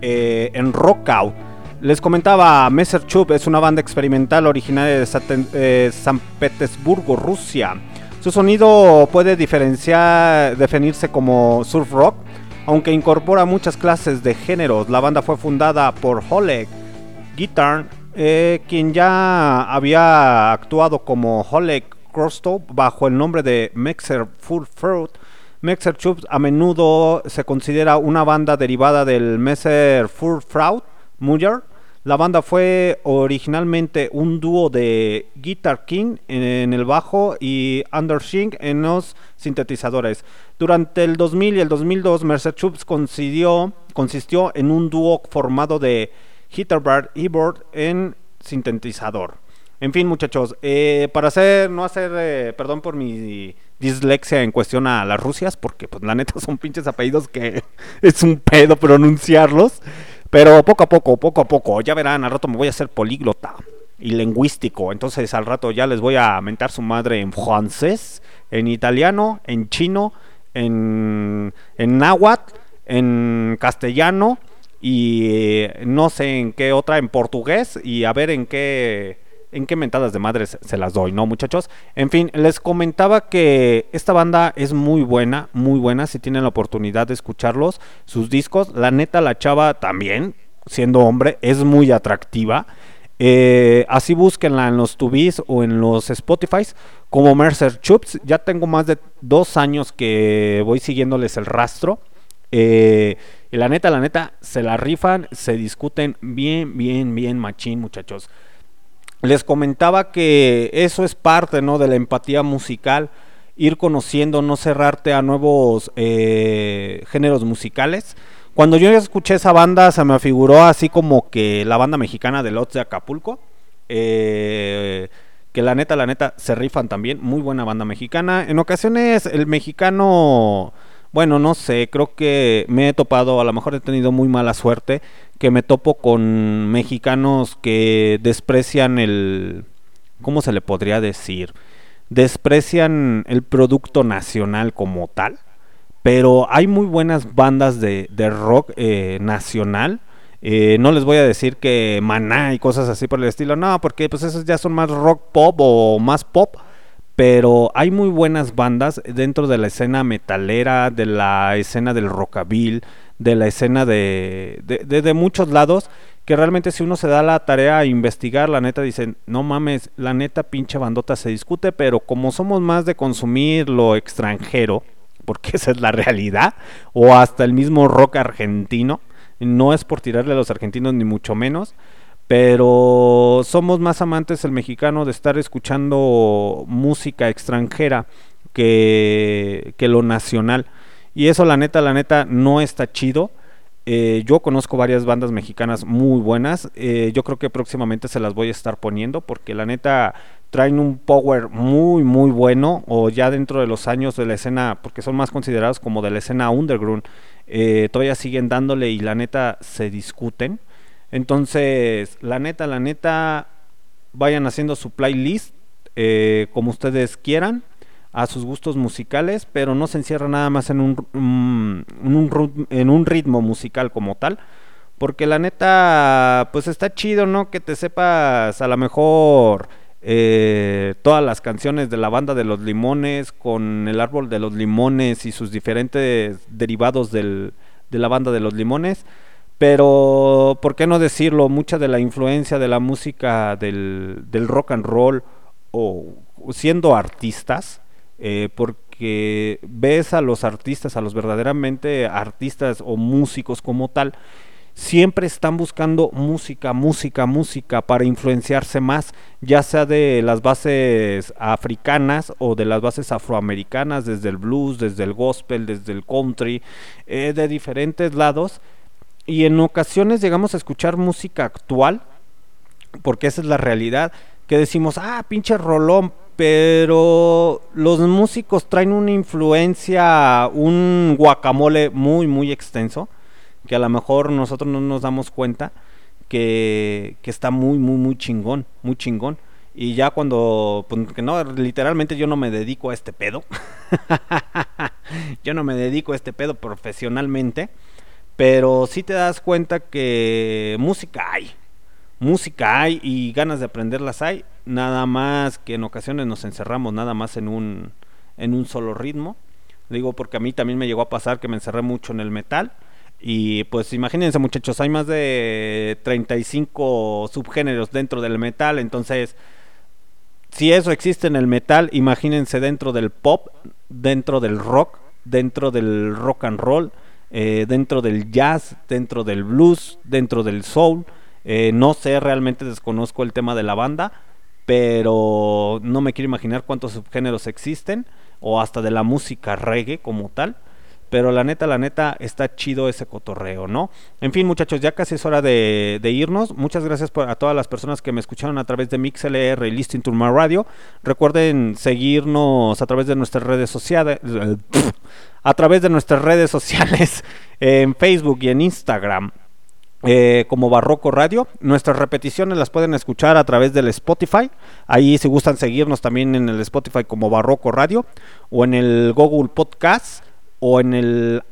S1: eh, en Rockout. Les comentaba, Messer Chup es una banda experimental originaria de eh, San Petersburgo, Rusia. Su sonido puede diferenciar, definirse como surf rock, aunque incorpora muchas clases de géneros. La banda fue fundada por Oleg Guitar, eh, quien ya había actuado como Oleg Krostov bajo el nombre de Mexer Full Fruit. Mexer Chups a menudo se considera una banda derivada del Messer Full Fruit Muller. La banda fue originalmente un dúo de Guitar King en el bajo y Undershing en los sintetizadores. Durante el 2000 y el 2002, Mercer Chups consistió en un dúo formado de Hitterbird Keyboard en sintetizador. En fin, muchachos, eh, para hacer, no hacer, eh, perdón por mi dislexia en cuestión a las Rusias, porque pues la neta son pinches apellidos que es un pedo pronunciarlos. Pero poco a poco, poco a poco, ya verán, al rato me voy a hacer políglota y lingüístico. Entonces al rato ya les voy a mentar su madre en francés, en italiano, en chino, en, en náhuatl, en castellano y eh, no sé en qué otra, en portugués y a ver en qué en qué mentadas de madres se las doy, ¿no, muchachos? En fin, les comentaba que esta banda es muy buena, muy buena, si tienen la oportunidad de escucharlos, sus discos, la neta, la chava también, siendo hombre, es muy atractiva. Eh, así búsquenla en los Tubis o en los Spotify como Mercer Chups. Ya tengo más de dos años que voy siguiéndoles el rastro. Eh, la neta, la neta, se la rifan, se discuten bien, bien, bien machín, muchachos. Les comentaba que eso es parte ¿no? de la empatía musical, ir conociendo, no cerrarte a nuevos eh, géneros musicales. Cuando yo escuché esa banda se me figuró así como que la banda mexicana de Lots de Acapulco. eh, que la neta, la neta, se rifan también. Muy buena banda mexicana. En ocasiones el mexicano, bueno, no sé, creo que me he topado, a lo mejor he tenido muy mala suerte, que me topo con mexicanos que desprecian el... ¿Cómo se le podría decir? Desprecian el producto nacional como tal. Pero hay muy buenas bandas de, rock eh, nacional. Eh, no les voy a decir que Maná y cosas así por el estilo, no, porque pues esos ya son más rock pop o más pop. Pero hay muy buenas bandas dentro de la escena metalera, de la escena del rockabil, de la escena de, de, de- muchos lados, que realmente si uno se da la tarea a investigar, la neta dicen, no mames, la neta pinche bandota se discute, pero como somos más de consumir lo extranjero, porque esa es la realidad, o hasta el mismo rock argentino, no es por tirarle a los argentinos ni mucho menos, pero somos más amantes el mexicano de estar escuchando música extranjera que, que lo nacional. Y eso la neta, la neta, no está chido. Eh, yo conozco varias bandas mexicanas muy buenas. eh, yo creo que próximamente se las voy a estar poniendo porque la neta traen un power muy muy bueno o ya dentro de los años de la escena porque son más considerados como de la escena underground eh, todavía siguen dándole y la neta se discuten entonces la neta la neta vayan haciendo su playlist eh, como ustedes quieran a sus gustos musicales, pero no se encierra nada más en un, mm, en un, ritmo musical como tal. Porque la neta, pues está chido, ¿no? Que te sepas a lo mejor eh, todas las canciones de la banda de los limones, con el árbol de los limones y sus diferentes derivados del, de la banda de los limones. Pero, ¿por qué no decirlo? Mucha de la influencia de la música del, del rock and roll o siendo artistas, eh, porque ves a los artistas, a los verdaderamente artistas o músicos como tal, siempre están buscando música, música, música para influenciarse más, ya sea de las bases africanas o de las bases afroamericanas, desde el blues, desde el gospel, desde el country, eh, de diferentes lados. Y en ocasiones llegamos a escuchar música actual, porque esa es la realidad, que decimos, ah, pinche rolón, pero los músicos traen una influencia, un guacamole muy, muy extenso, que a lo mejor nosotros no nos damos cuenta, que, que está muy, muy, muy chingón, muy chingón. Y ya cuando, pues, que no, literalmente yo no me dedico a este pedo. yo no me dedico a este pedo profesionalmente. Pero sí te das cuenta que música hay. Música hay y ganas de aprenderlas hay. Nada más que en ocasiones nos encerramos nada más en un, en un solo ritmo. Digo porque a mí también me llegó a pasar que me encerré mucho en el metal. Y pues imagínense muchachos, hay más de 35 subgéneros dentro del metal. Entonces, si eso existe en el metal, imagínense dentro del pop, dentro del rock, dentro del rock and roll, eh, dentro del jazz, dentro del blues, dentro del soul. Eh, no sé, realmente desconozco el tema de la banda, pero no me quiero imaginar cuántos subgéneros existen, o hasta de la música reggae como tal. Pero la neta, la neta, está chido ese cotorreo, ¿no? En fin, muchachos, ya casi es hora de, de irnos. Muchas gracias por- a todas las personas que me escucharon a través de MixLR y Listing to My Radio. Recuerden seguirnos a través de nuestras redes sociales. A través de nuestras redes sociales en Facebook y en Instagram eh, como Barroco Radio. Nuestras repeticiones las pueden escuchar a través del Spotify. Ahí si gustan seguirnos también en el Spotify como Barroco Radio o en el Google Podcast o en el,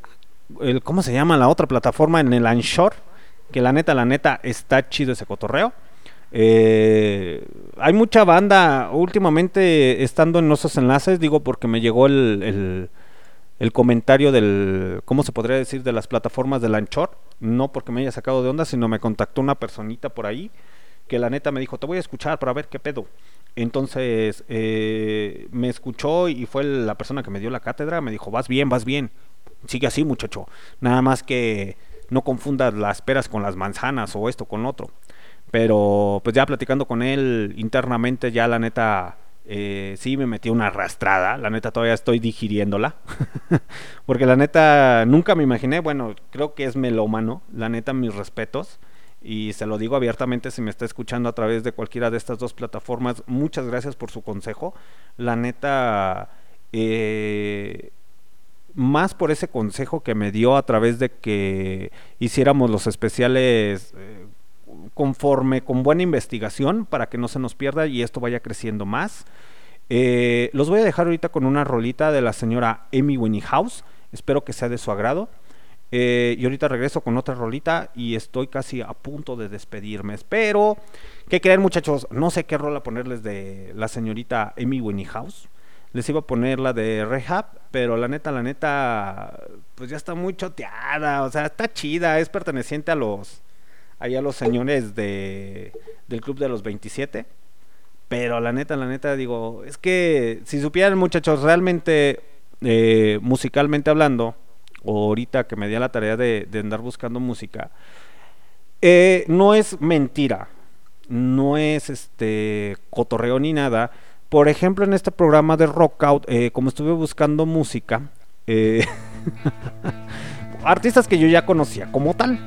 S1: el ¿cómo se llama la otra plataforma? En el Anchor, que la neta, la neta está chido ese cotorreo. Eh, hay mucha banda últimamente estando en esos enlaces, digo porque me llegó el, el, el comentario del, ¿cómo se podría decir? De las plataformas del Anchor. No porque me haya sacado de onda, sino me contactó una personita por ahí que la neta me dijo, te voy a escuchar para ver qué pedo. Entonces eh, me escuchó y fue la persona que me dio la cátedra, me dijo, vas bien, vas bien, sigue así muchacho, nada más que no confundas las peras con las manzanas o esto con otro. Pero pues ya platicando con él internamente, ya la neta, eh, sí me metí una arrastrada, la neta todavía estoy digiriéndola, porque la neta nunca me imaginé, bueno, creo que es melómano, la neta mis respetos, y se lo digo abiertamente si me está escuchando a través de cualquiera de estas dos plataformas, muchas gracias por su consejo, la neta, eh, más por ese consejo que me dio a través de que hiciéramos los especiales eh, conforme con buena investigación para que no se nos pierda y esto vaya creciendo más. Eh, los voy a dejar ahorita con una rolita de la señora Amy Winehouse. Espero que sea de su agrado. Eh, y ahorita regreso con otra rolita y estoy casi a punto de despedirme. Pero, ¿qué creen muchachos? No sé qué rola ponerles de la señorita Amy Winehouse. Les iba a poner la de Rehab, pero la neta, la neta, pues ya está muy choteada. O sea, está chida. Es perteneciente a los, ahí a los señores de, del Club de los 27. Pero la neta, la neta, digo, es que si supieran muchachos, realmente, eh, musicalmente hablando, o ahorita que me di a la tarea de, andar buscando música, eh, no es mentira, no es este cotorreo ni nada. Por ejemplo, en este programa de Rockout, eh, como estuve buscando música, eh, artistas que yo ya conocía como tal.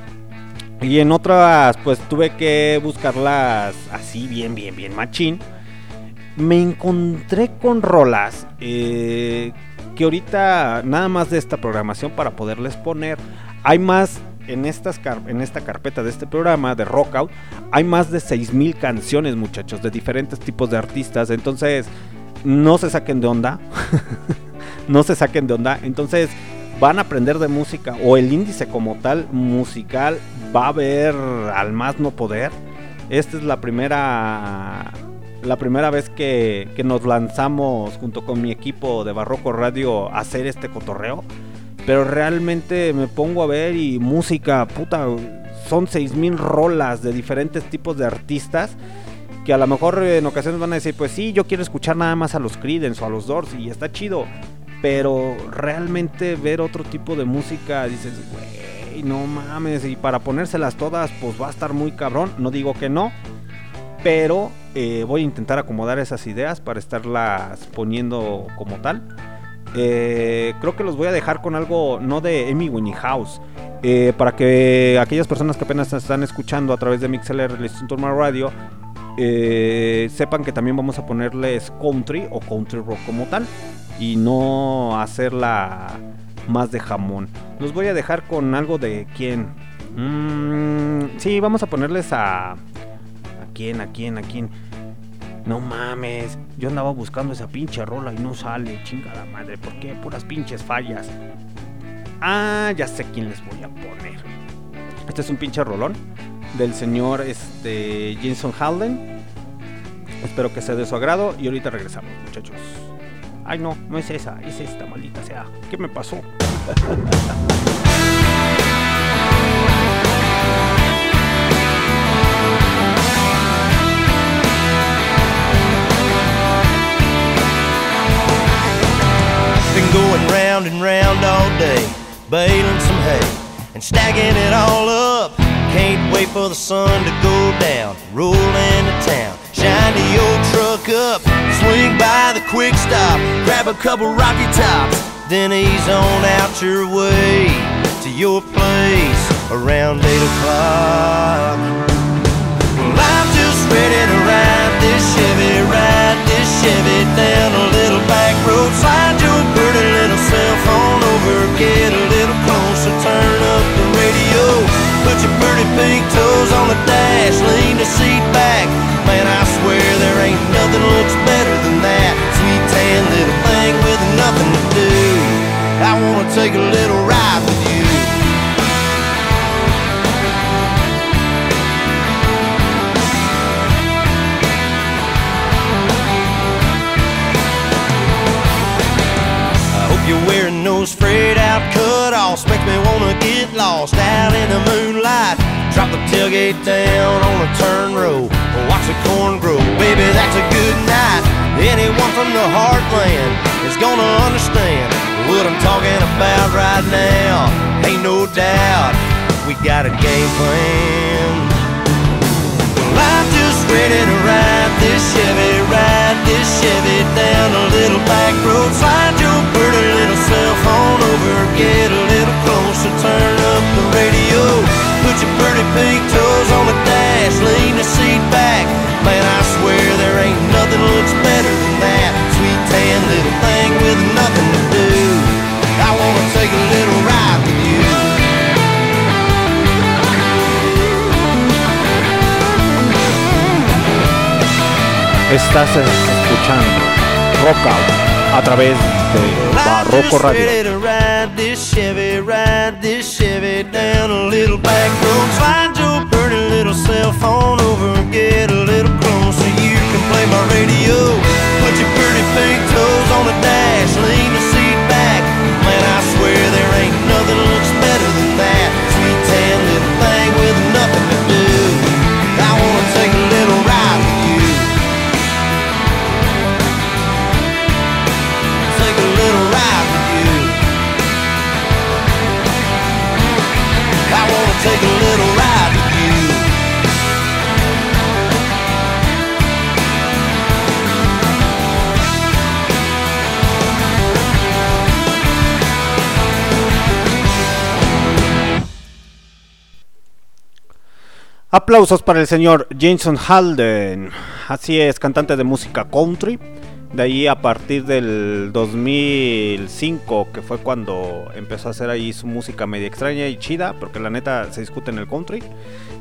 S1: Y en otras, pues tuve que buscarlas así, bien, bien, bien machín. Me encontré con rolas eh, que ahorita, nada más de esta programación para poderles poner, hay más en, estas en esta carpeta de este programa de Rockout, hay más de 6000 canciones, muchachos, de diferentes tipos de artistas. Entonces, no se saquen de onda. no se saquen de onda. Entonces, van a aprender de música o el índice como tal musical va a ver al más no poder. Esta es la primera la primera vez que, que nos lanzamos junto con mi equipo de Barroco Radio a hacer este cotorreo. Pero realmente me pongo a ver y música, puta, son 6000 rolas de diferentes tipos de artistas que a lo mejor en ocasiones van a decir, pues sí, yo quiero escuchar nada más a los Creedence o a los Doors y está chido. Pero realmente ver otro tipo de música, dices, güey, no mames, y para ponérselas todas, pues va a estar muy cabrón. No digo que no, pero eh, voy a intentar acomodar esas ideas para estarlas poniendo como tal. Eh, creo que los voy a dejar con algo no de Amy Winehouse. eh, para que aquellas personas que apenas están escuchando a través de MixLR Listen to My Radio eh, sepan que también vamos a ponerles country o country rock como tal y no hacerla más de jamón. Los voy a dejar con algo de quién, Mm, sí, vamos a ponerles a. ¿A quién? ¿A quién? ¿A quién? No mames, yo andaba buscando esa pinche rola y no sale, chingada madre, ¿por qué? Puras pinches fallas. Ah, ya sé quién les voy a poner. Este es un pinche rolón del señor este, Halden. Espero que sea de su agrado y ahorita regresamos, muchachos. Ay, no, no es esa, es esta, maldita sea. ¿Qué me pasó?
S6: Been going round and round all day, baling some hay and stacking it all up. Can't wait for the sun to go down, roll into town, shine the old truck up, swing by the quick stop, grab a couple rocky tops, then ease on out your way to your place around eight o'clock. Well, I'm just ready to ride this Chevy, ride this Chevy down a little Put your pretty pink toes on the dash, lean the seat back. Man, I swear there ain't nothing looks better than that. Sweet tan little thing with nothing to do. I wanna take a little ride me wanna get lost out in the moonlight. Drop the tailgate down on a turn row. Watch the corn grow. Baby, that's a good night. Anyone from the heartland is gonna understand what I'm talking about right now. Ain't no doubt we got a game plan. Ready to ride this Chevy, ride this Chevy down a little back road. Slide your pretty little cell phone over, get a little closer, turn up the radio. Put your pretty pink toes on the dash, lean the seat back. Man, I swear there ain't nothing looks better than that. Sweet tan little thing with nothing to do. I wanna take a little ride with you. Pink toes on the dash, lean the seat back. Man, I swear there ain't nothing looks better than that. Sweet tan little thing with
S1: Aplausos para el señor Jason Halden. Así es, cantante de música country. De ahí a partir del 2005, que fue cuando empezó a hacer ahí su música media extraña y chida, porque la neta se discute en el country.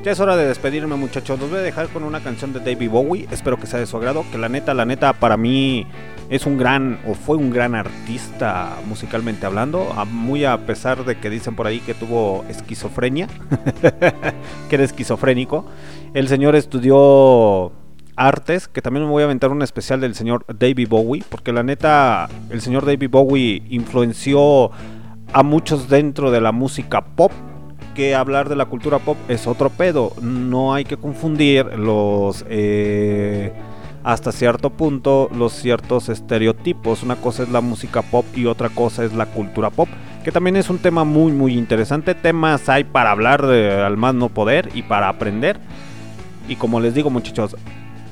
S1: Ya es hora de despedirme muchachos, los voy a dejar con una canción de David Bowie, espero que sea de su agrado, que la neta, la neta para mí es un gran, o fue un gran artista musicalmente hablando, muy a pesar de que dicen por ahí que tuvo esquizofrenia, que era esquizofrénico. El señor estudió artes, que también me voy a aventar un especial del señor David Bowie, porque la neta, el señor David Bowie influenció a muchos dentro de la música pop, que hablar de la cultura pop es otro pedo, no hay que confundir los... eh, hasta cierto punto los ciertos estereotipos. Una cosa es la música pop y otra cosa es la cultura pop, que también es un tema muy muy interesante. Temas hay para hablar al más no poder y para aprender. Y como les digo muchachos,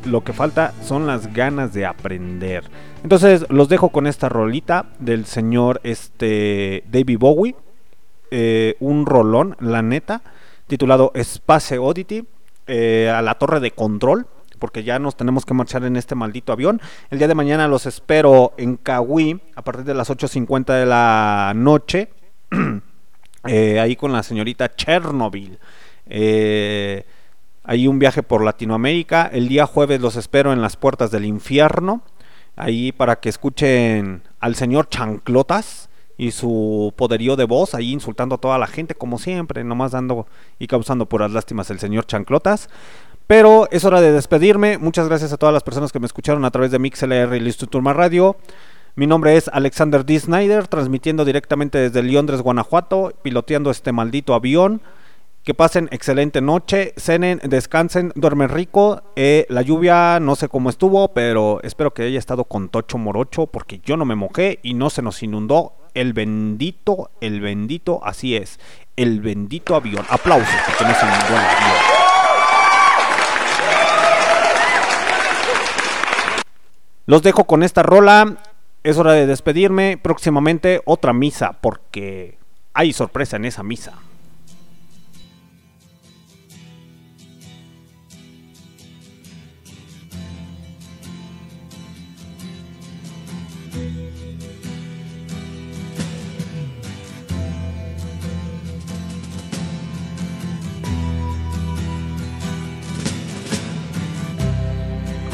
S1: lo que falta son las ganas de aprender. Entonces los dejo con esta rolita del señor este David Bowie, eh, un rolón, la neta, titulado Space Oddity, eh, a la torre de control, porque ya nos tenemos que marchar en este maldito avión. El día de mañana los espero en Cahuí a partir de las 8.50 de la noche. eh, ahí con la señorita Chernobyl. Eh, hay un viaje por Latinoamérica. El día jueves los espero en las puertas del infierno. Ahí para que escuchen al señor Chanclotas y su poderío de voz, ahí insultando a toda la gente, como siempre, nomás dando y causando puras lástimas el señor Chanclotas. Pero es hora de despedirme. Muchas gracias a todas las personas que me escucharon a través de MixLR y Listo Turma Radio. Mi nombre es Alexander D. Snyder, transmitiendo directamente desde Londres, Guanajuato, piloteando este maldito avión. Que pasen excelente noche, cenen, descansen, duermen rico. Eh, la lluvia no sé cómo estuvo, pero espero que haya estado con tocho morocho, porque yo no me mojé y no se nos inundó el bendito, el bendito, así es, el bendito avión. Aplausos, porque no se inundó el avión. Los dejo con esta rola. Es hora de despedirme. Próximamente otra misa, porque hay sorpresa en esa misa.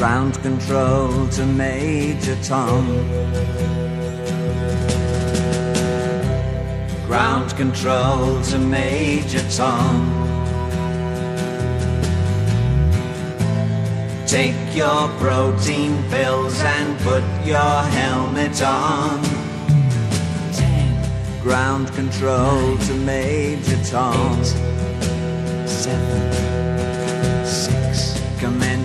S7: Ground control to Major Tom. Ground control to Major Tom. Take your protein pills and put your helmet on. Ten. Ground control to Major Tom. seven, six.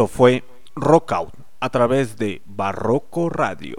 S1: Esto fue Rock Out a través de Barroco Radio.